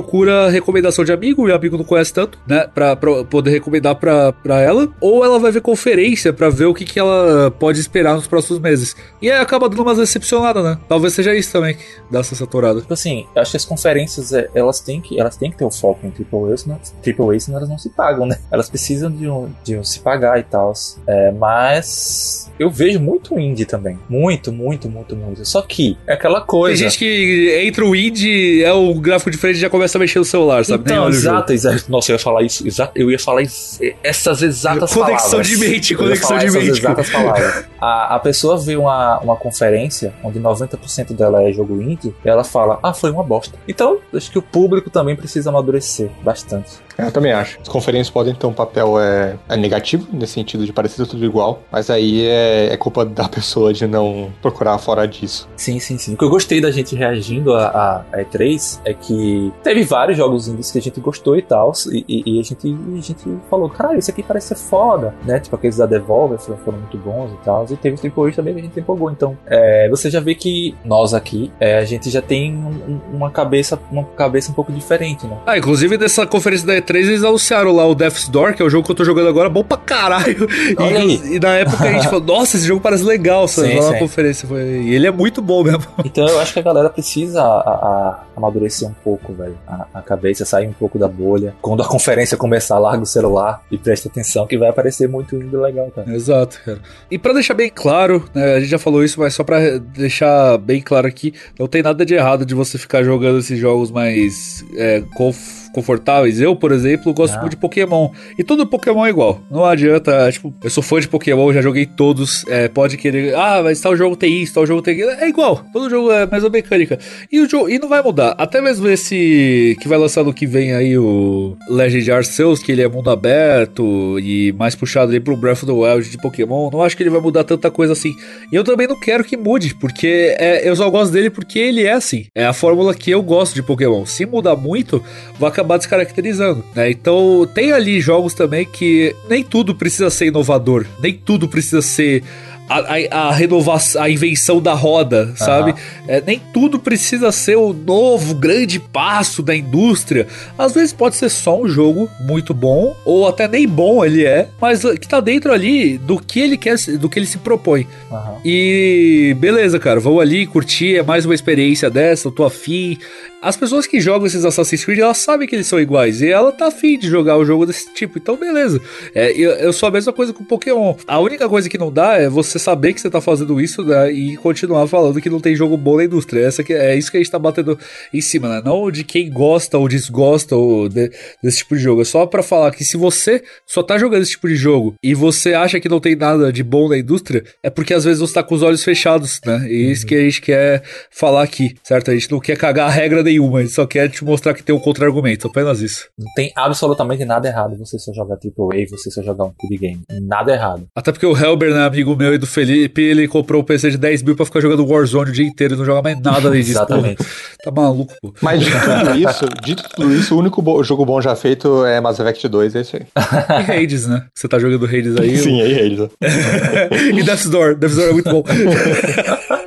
recomendação de amigo e o amigo não conhece tanto, né? Pra, pra poder recomendar pra, pra ela. Ou ela vai ver conferência pra ver o que, que ela pode esperar nos próximos meses. E aí acaba dando umas decepcionadas, né? Talvez seja isso também que dá essa saturada. Tipo assim, eu acho que as conferências, é, elas têm que, elas têm que ter o foco em Triple A, senão, Triple A, senão elas não se pagam, né? Elas precisam de um, de um se pagar e tal. É, mas eu vejo muito indie também. Muito, muito, muito, muito. Só que é aquela coisa. Tem gente que entra o indie, é o gráfico de frente e já começa a mexer no celular, sabe? Então, exato, exato. Nossa, eu ia falar isso. Exato, eu ia falar isso, essas exatas conexão palavras. de mente, conexão de mente. exatas palavras. A, a pessoa vê uma, uma conferência onde 90% dela é jogo indie e ela fala, ah, foi uma bosta. Então, acho que o público também precisa amadurecer bastante. É, eu também acho. As conferências podem ter um papel é, é negativo, nesse sentido de parecer tudo igual, mas aí é, é, culpa da pessoa de não procurar fora disso. Sim, sim, sim. O que eu gostei da gente reagindo a, a, E3 é que teve vários jogos indies que a gente gostou e tal, e, e, e a, gente, a gente falou, caralho, isso aqui parece ser foda, né? Tipo, aqueles da Devolver foram, foram muito bons e tal, e teve o Triple também que a gente empolgou. Então, é, você já vê que nós aqui, é, a gente já tem um, uma cabeça uma cabeça um pouco diferente, né? Ah, inclusive nessa conferência da E3 eles anunciaram lá o Death's Door, que é o jogo que eu tô jogando agora, bom pra caralho. E, e, na época a gente falou, nossa, esse jogo parece legal, sabe? Sim, lá sim. na conferência. Foi... E ele é muito bom mesmo. Então eu acho que a galera precisa a, a, amadurecer um pouco, velho. a, a, cabeça, sair um pouco da bolha. Quando a conferência começar, larga o celular e presta atenção que vai aparecer muito vídeo legal, cara. Exato, cara. E para deixar bem claro, né, a gente já falou isso, mas só para deixar bem claro aqui, não tem nada de errado de você ficar jogando esses jogos mais é, conf confortáveis. Eu, por exemplo, gosto ah. muito de Pokémon. E todo Pokémon é igual. Não adianta, tipo, eu sou fã de Pokémon, já joguei todos. É, pode querer, ah, mas tal jogo tem isso, tal jogo tem aquilo. É igual. Todo jogo é a mesma mecânica. E o jogo, e não vai mudar. Até mesmo esse que vai lançar no que vem aí, o Legend Arceus, que ele é mundo aberto e mais puxado ali pro Breath of the Wild de Pokémon. Não acho que ele vai mudar tanta coisa assim. E eu também não quero que mude, porque é, eu só gosto dele porque ele é assim. É a fórmula que eu gosto de Pokémon. Se mudar muito, vai acabar descaracterizando, né? Então tem ali jogos também que nem tudo precisa ser inovador, nem tudo precisa ser a, a, a renovação, a invenção da roda, sabe? Uhum. É, nem tudo precisa ser o novo grande passo da indústria. Às vezes pode ser só um jogo muito bom, ou até nem bom ele é, mas que tá dentro ali do que ele quer, do que ele se propõe. Uhum. E beleza, cara, vou ali curtir, é mais uma experiência dessa, eu tô afim. As pessoas que jogam esses Assassin's Creed, elas sabem que eles são iguais. E ela tá afim de jogar o um jogo desse tipo. Então, beleza. É, eu, eu, sou a mesma coisa com Pokémon. A única coisa que não dá é você saber que você tá fazendo isso né, e continuar falando que não tem jogo bom na indústria. Essa que, é isso que a gente tá batendo em cima, né? Não de quem gosta ou desgosta ou de, desse tipo de jogo. É só para falar que se você só tá jogando esse tipo de jogo e você acha que não tem nada de bom na indústria, é porque às vezes você tá com os olhos fechados, né? E uhum. isso que a gente quer falar aqui, certo? A gente não quer cagar a regra nenhuma, ele só quer te mostrar que tem um contra-argumento, apenas isso. Não tem absolutamente nada errado você só jogar AAA, você só jogar um clube game. Nada errado. Até porque o Helber, né, amigo meu e do Felipe, ele comprou o um PC de 10 mil pra ficar jogando Warzone o dia inteiro e não joga mais nada além disso. Exatamente. Pô. Tá maluco, pô. Mas de tudo (laughs) isso, de tudo isso, o único bo jogo bom já feito é Mass Effect 2, é isso aí. e Hades, né? Você tá jogando Hades aí. Sim, aí Hades. (laughs) e Death's Door. Death's Door é muito bom. (laughs)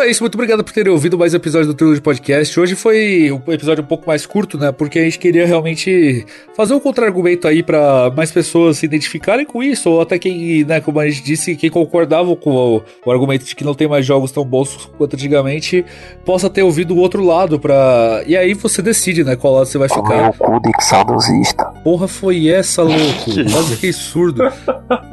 Então é isso, muito obrigado por terem ouvido mais um episódio do Trilho de Podcast. Hoje foi um episódio um pouco mais curto, né? Porque a gente queria realmente fazer um contra-argumento aí para mais pessoas se identificarem com isso, ou até quem, né, como a gente disse, quem concordava com o, o argumento de que não tem mais jogos tão bons quanto antigamente, possa ter ouvido o outro lado para E aí você decide, né, qual lado você vai ficar. O cu de saudosista. Porra, foi essa, louco? (laughs) Quase fiquei surdo.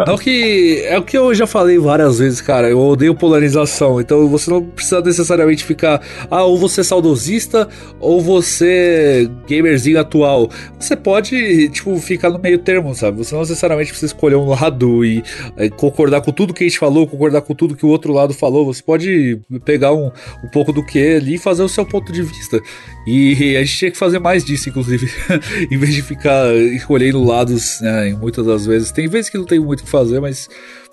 Não que. É o que eu já falei várias vezes, cara. Eu odeio polarização. Então você não precisa necessariamente ficar, ah, ou você é saudosista ou você gamerzinho atual. Você pode, tipo, ficar no meio termo, sabe? Você não necessariamente precisa escolher um lado e é, concordar com tudo que a gente falou, concordar com tudo que o outro lado falou. Você pode pegar um, um pouco do que ali e fazer o seu ponto de vista. E a gente tinha que fazer mais disso, inclusive, (laughs) em vez de ficar escolhendo lados, né, muitas das vezes. Tem vezes que não tem muito o que fazer, mas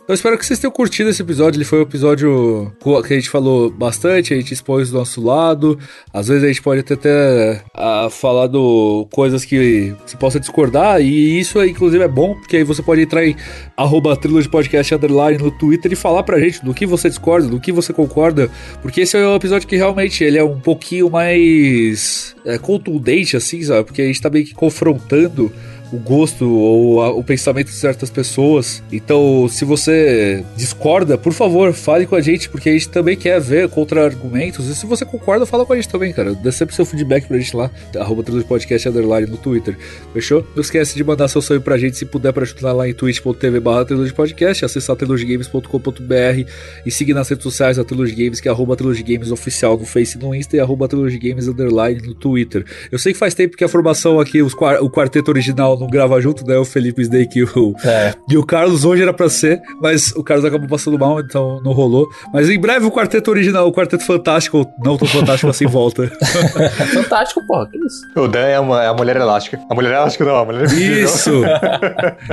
eu espero que vocês tenham curtido esse episódio. Ele foi um episódio que a gente falou bastante, a gente expôs do nosso lado. Às vezes a gente pode até ter uh, falado coisas que você possa discordar. E isso, inclusive, é bom, porque aí você pode entrar em arroba podcast underline no Twitter e falar pra gente do que você discorda, do que você concorda. Porque esse é um episódio que realmente ele é um pouquinho mais é, contundente, assim, sabe? Porque a gente tá meio que confrontando o gosto ou a, o pensamento de certas pessoas. Então, se você discorda, por favor, fale com a gente, porque a gente também quer ver contra-argumentos. E se você concorda, fala com a gente também, cara. Dê sempre seu feedback pra gente lá, arroba podcast underline no Twitter. Fechou? Não esquece de mandar seu sonho pra gente, se puder, pra ajudar lá em twitch.tv barra podcast, acessar trilogygames.com.br e seguir nas redes sociais a Trilogy Games, que é arroba Games oficial no Face no Insta e arroba Games underline no Twitter. Eu sei que faz tempo que a formação aqui, os, o quarteto original não grava junto, né? O Felipe Snake e o, é. e o Carlos hoje era pra ser, mas o Carlos acabou passando mal, então não rolou. Mas em breve o quarteto original, o quarteto fantástico, não tão fantástico assim, volta. (laughs) fantástico, porra, que isso? O Dan é, uma, é a mulher elástica. A mulher elástica não, a mulher Isso!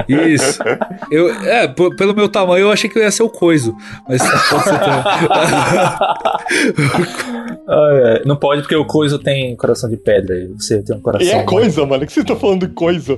isso. Eu, é, pelo meu tamanho eu achei que eu ia ser o coiso, mas pode ser também. ah, é. Não pode porque o coiso tem coração de pedra e você tem um coração. E é coisa, mano, que você tá falando de coisa?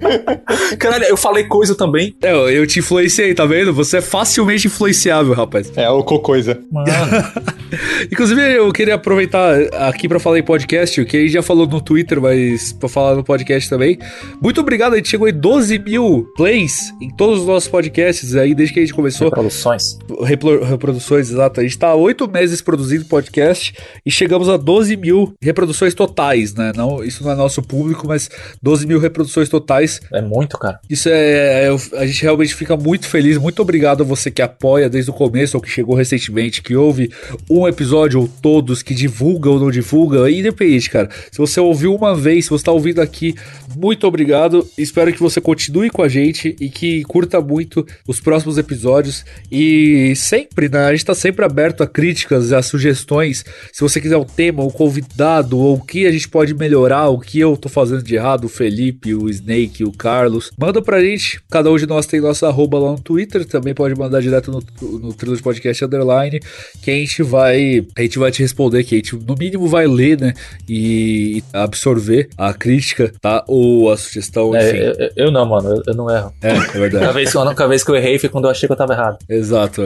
(laughs) Caralho, eu falei coisa também. É, eu te influenciei, tá vendo? Você é facilmente influenciável, rapaz. É, o coisa. Mano. (laughs) Inclusive, eu queria aproveitar aqui pra falar em podcast, o que a gente já falou no Twitter, mas pra falar no podcast também. Muito obrigado, a gente chegou em 12 mil plays em todos os nossos podcasts aí, desde que a gente começou. Reproduções. Repro- reproduções, exato. A gente tá há oito meses produzindo podcast e chegamos a 12 mil reproduções totais, né? Não, isso não é nosso público, mas 12 mil reproduções totais. É muito, cara. Isso é, é- A gente realmente fica muito feliz. Muito obrigado a você que apoia desde o começo ou que chegou recentemente, que ouve um episódio ou todos, que divulga ou não divulga. Independente, cara. Se você ouviu uma vez, se você tá ouvindo aqui, muito obrigado. Espero que você continue com a gente e que curta muito os próximos episódios. E sempre, né? A gente tá sempre aberto a críticas, a sugestões. Se você quiser um tema, um convidado, ou o que a gente pode melhorar, o que eu tô fazendo de errado, o Felipe, o Snake, o Carlos, manda pra gente. Cada um de nós tem nossa arroba lá no Twitter, também pode mandar direto no, no Trilho de Podcast Underline, que a gente vai. A gente vai te responder, que a gente no mínimo vai ler, né? E, absorver a crítica, tá? Ou a sugestão, enfim. É, eu, eu não, mano. Eu, eu não erro. É, é verdade. Cada vez, que eu- cada vez que eu errei foi quando eu achei que eu tava errado. Exato.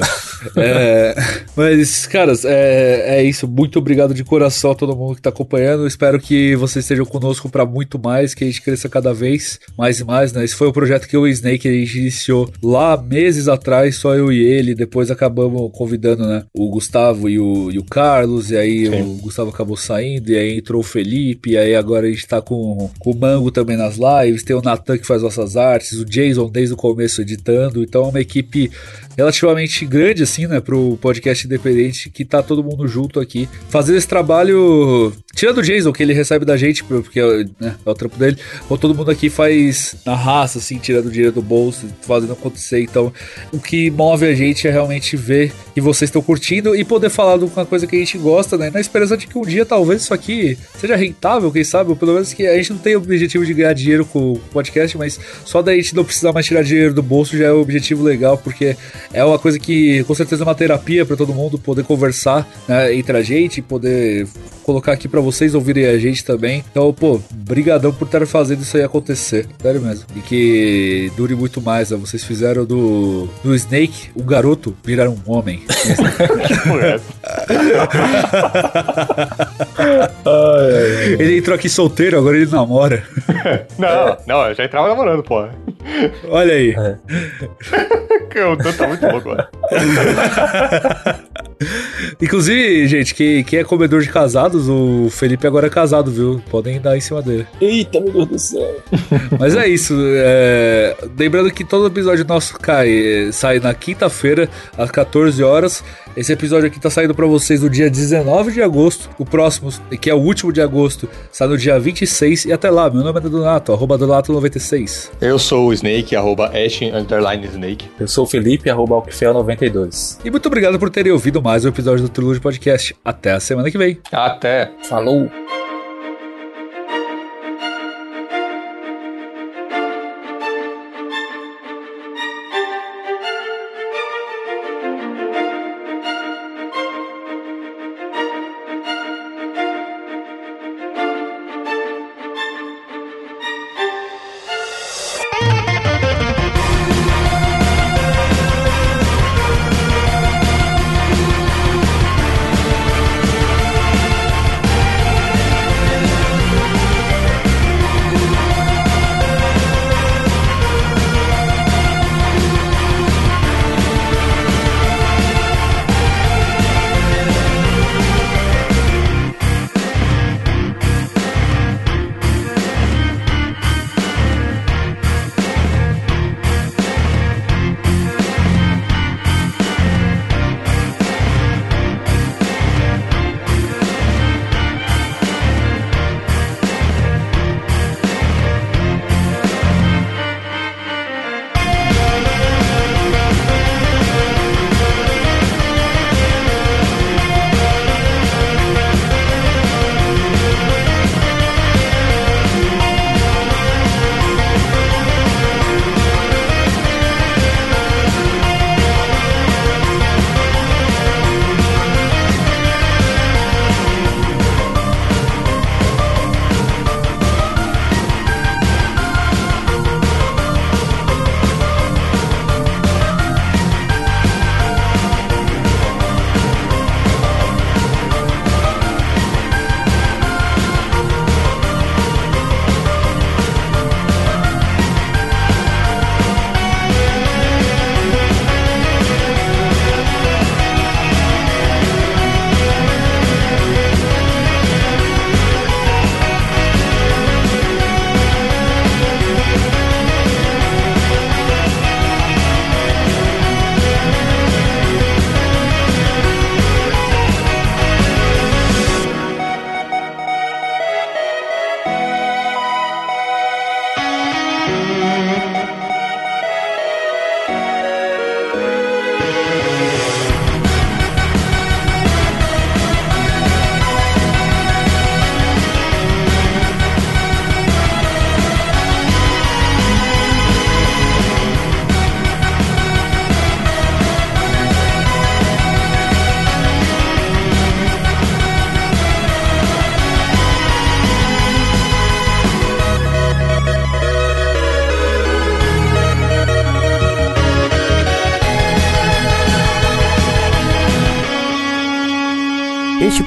é. É, mas, caras, é, é isso. Muito obrigado de coração a todo mundo que tá acompanhando. Espero que vocês estejam conosco para muito mais, que a gente cresça cada vez mais e mais, né? Esse foi o projeto que o Snake a gente iniciou lá meses atrás, só eu e ele. Depois acabamos convidando, né? O Gustavo e o, e o Carlos, e aí Sim. o Gustavo acabou saindo, e aí entrou o Felipe, e aí agora a gente tá com, com o Mango também nas lives, tem o Natan que faz nossas artes, o Jason desde o começo editando, então é uma equipe relativamente grande, assim, né, pro podcast independente, que tá todo mundo junto aqui, fazendo esse trabalho, tirando o Jason, que ele recebe da gente, porque né, é o trampo dele, ou todo mundo aqui faz na raça, assim, tirando dinheiro do bolso, fazendo acontecer, então o que move a gente é realmente ver que vocês estão curtindo e poder falar de uma coisa que a gente gosta, né, na esperança de que um dia talvez isso aqui seja rentável, quem sabe, ou pelo menos que a gente não tem o objetivo de ganhar dinheiro com o podcast, mas só da gente não precisar mais tirar dinheiro do bolso já é um objetivo legal, porque é uma coisa que com certeza é uma terapia para todo mundo poder conversar né, entre a gente, poder colocar aqui para vocês ouvirem a gente também. Então, pô, brigadão por estar fazendo isso aí acontecer, sério mesmo. E que dure muito mais, né? Vocês fizeram do, do Snake, um garoto, virar um homem. (laughs) ele entrou aqui solteiro, agora ele namora. (laughs) Não, não, eu já entrava namorando, pô. Olha aí. (laughs) O Dan tá muito louco, mano. (laughs) Inclusive, gente, quem, quem é comedor de casados, o Felipe agora é casado, viu? Podem dar em cima dele. Eita, meu Deus do céu. Mas é isso. é, Lembrando que todo episódio nosso cai, é, sai na quinta-feira, às 14 horas. Esse episódio aqui tá saindo pra vocês no dia 19 de agosto. O próximo, que é o último de agosto, sai no dia 26. E até lá, meu nome é Donato, arroba Donato96. Eu sou o Snake, arroba Ash, underline Snake. Eu sou o Felipe, arroba Alquifel92. E muito obrigado por terem ouvido mais um episódio do Trilogy Podcast. Até a semana que vem. Até. Falou!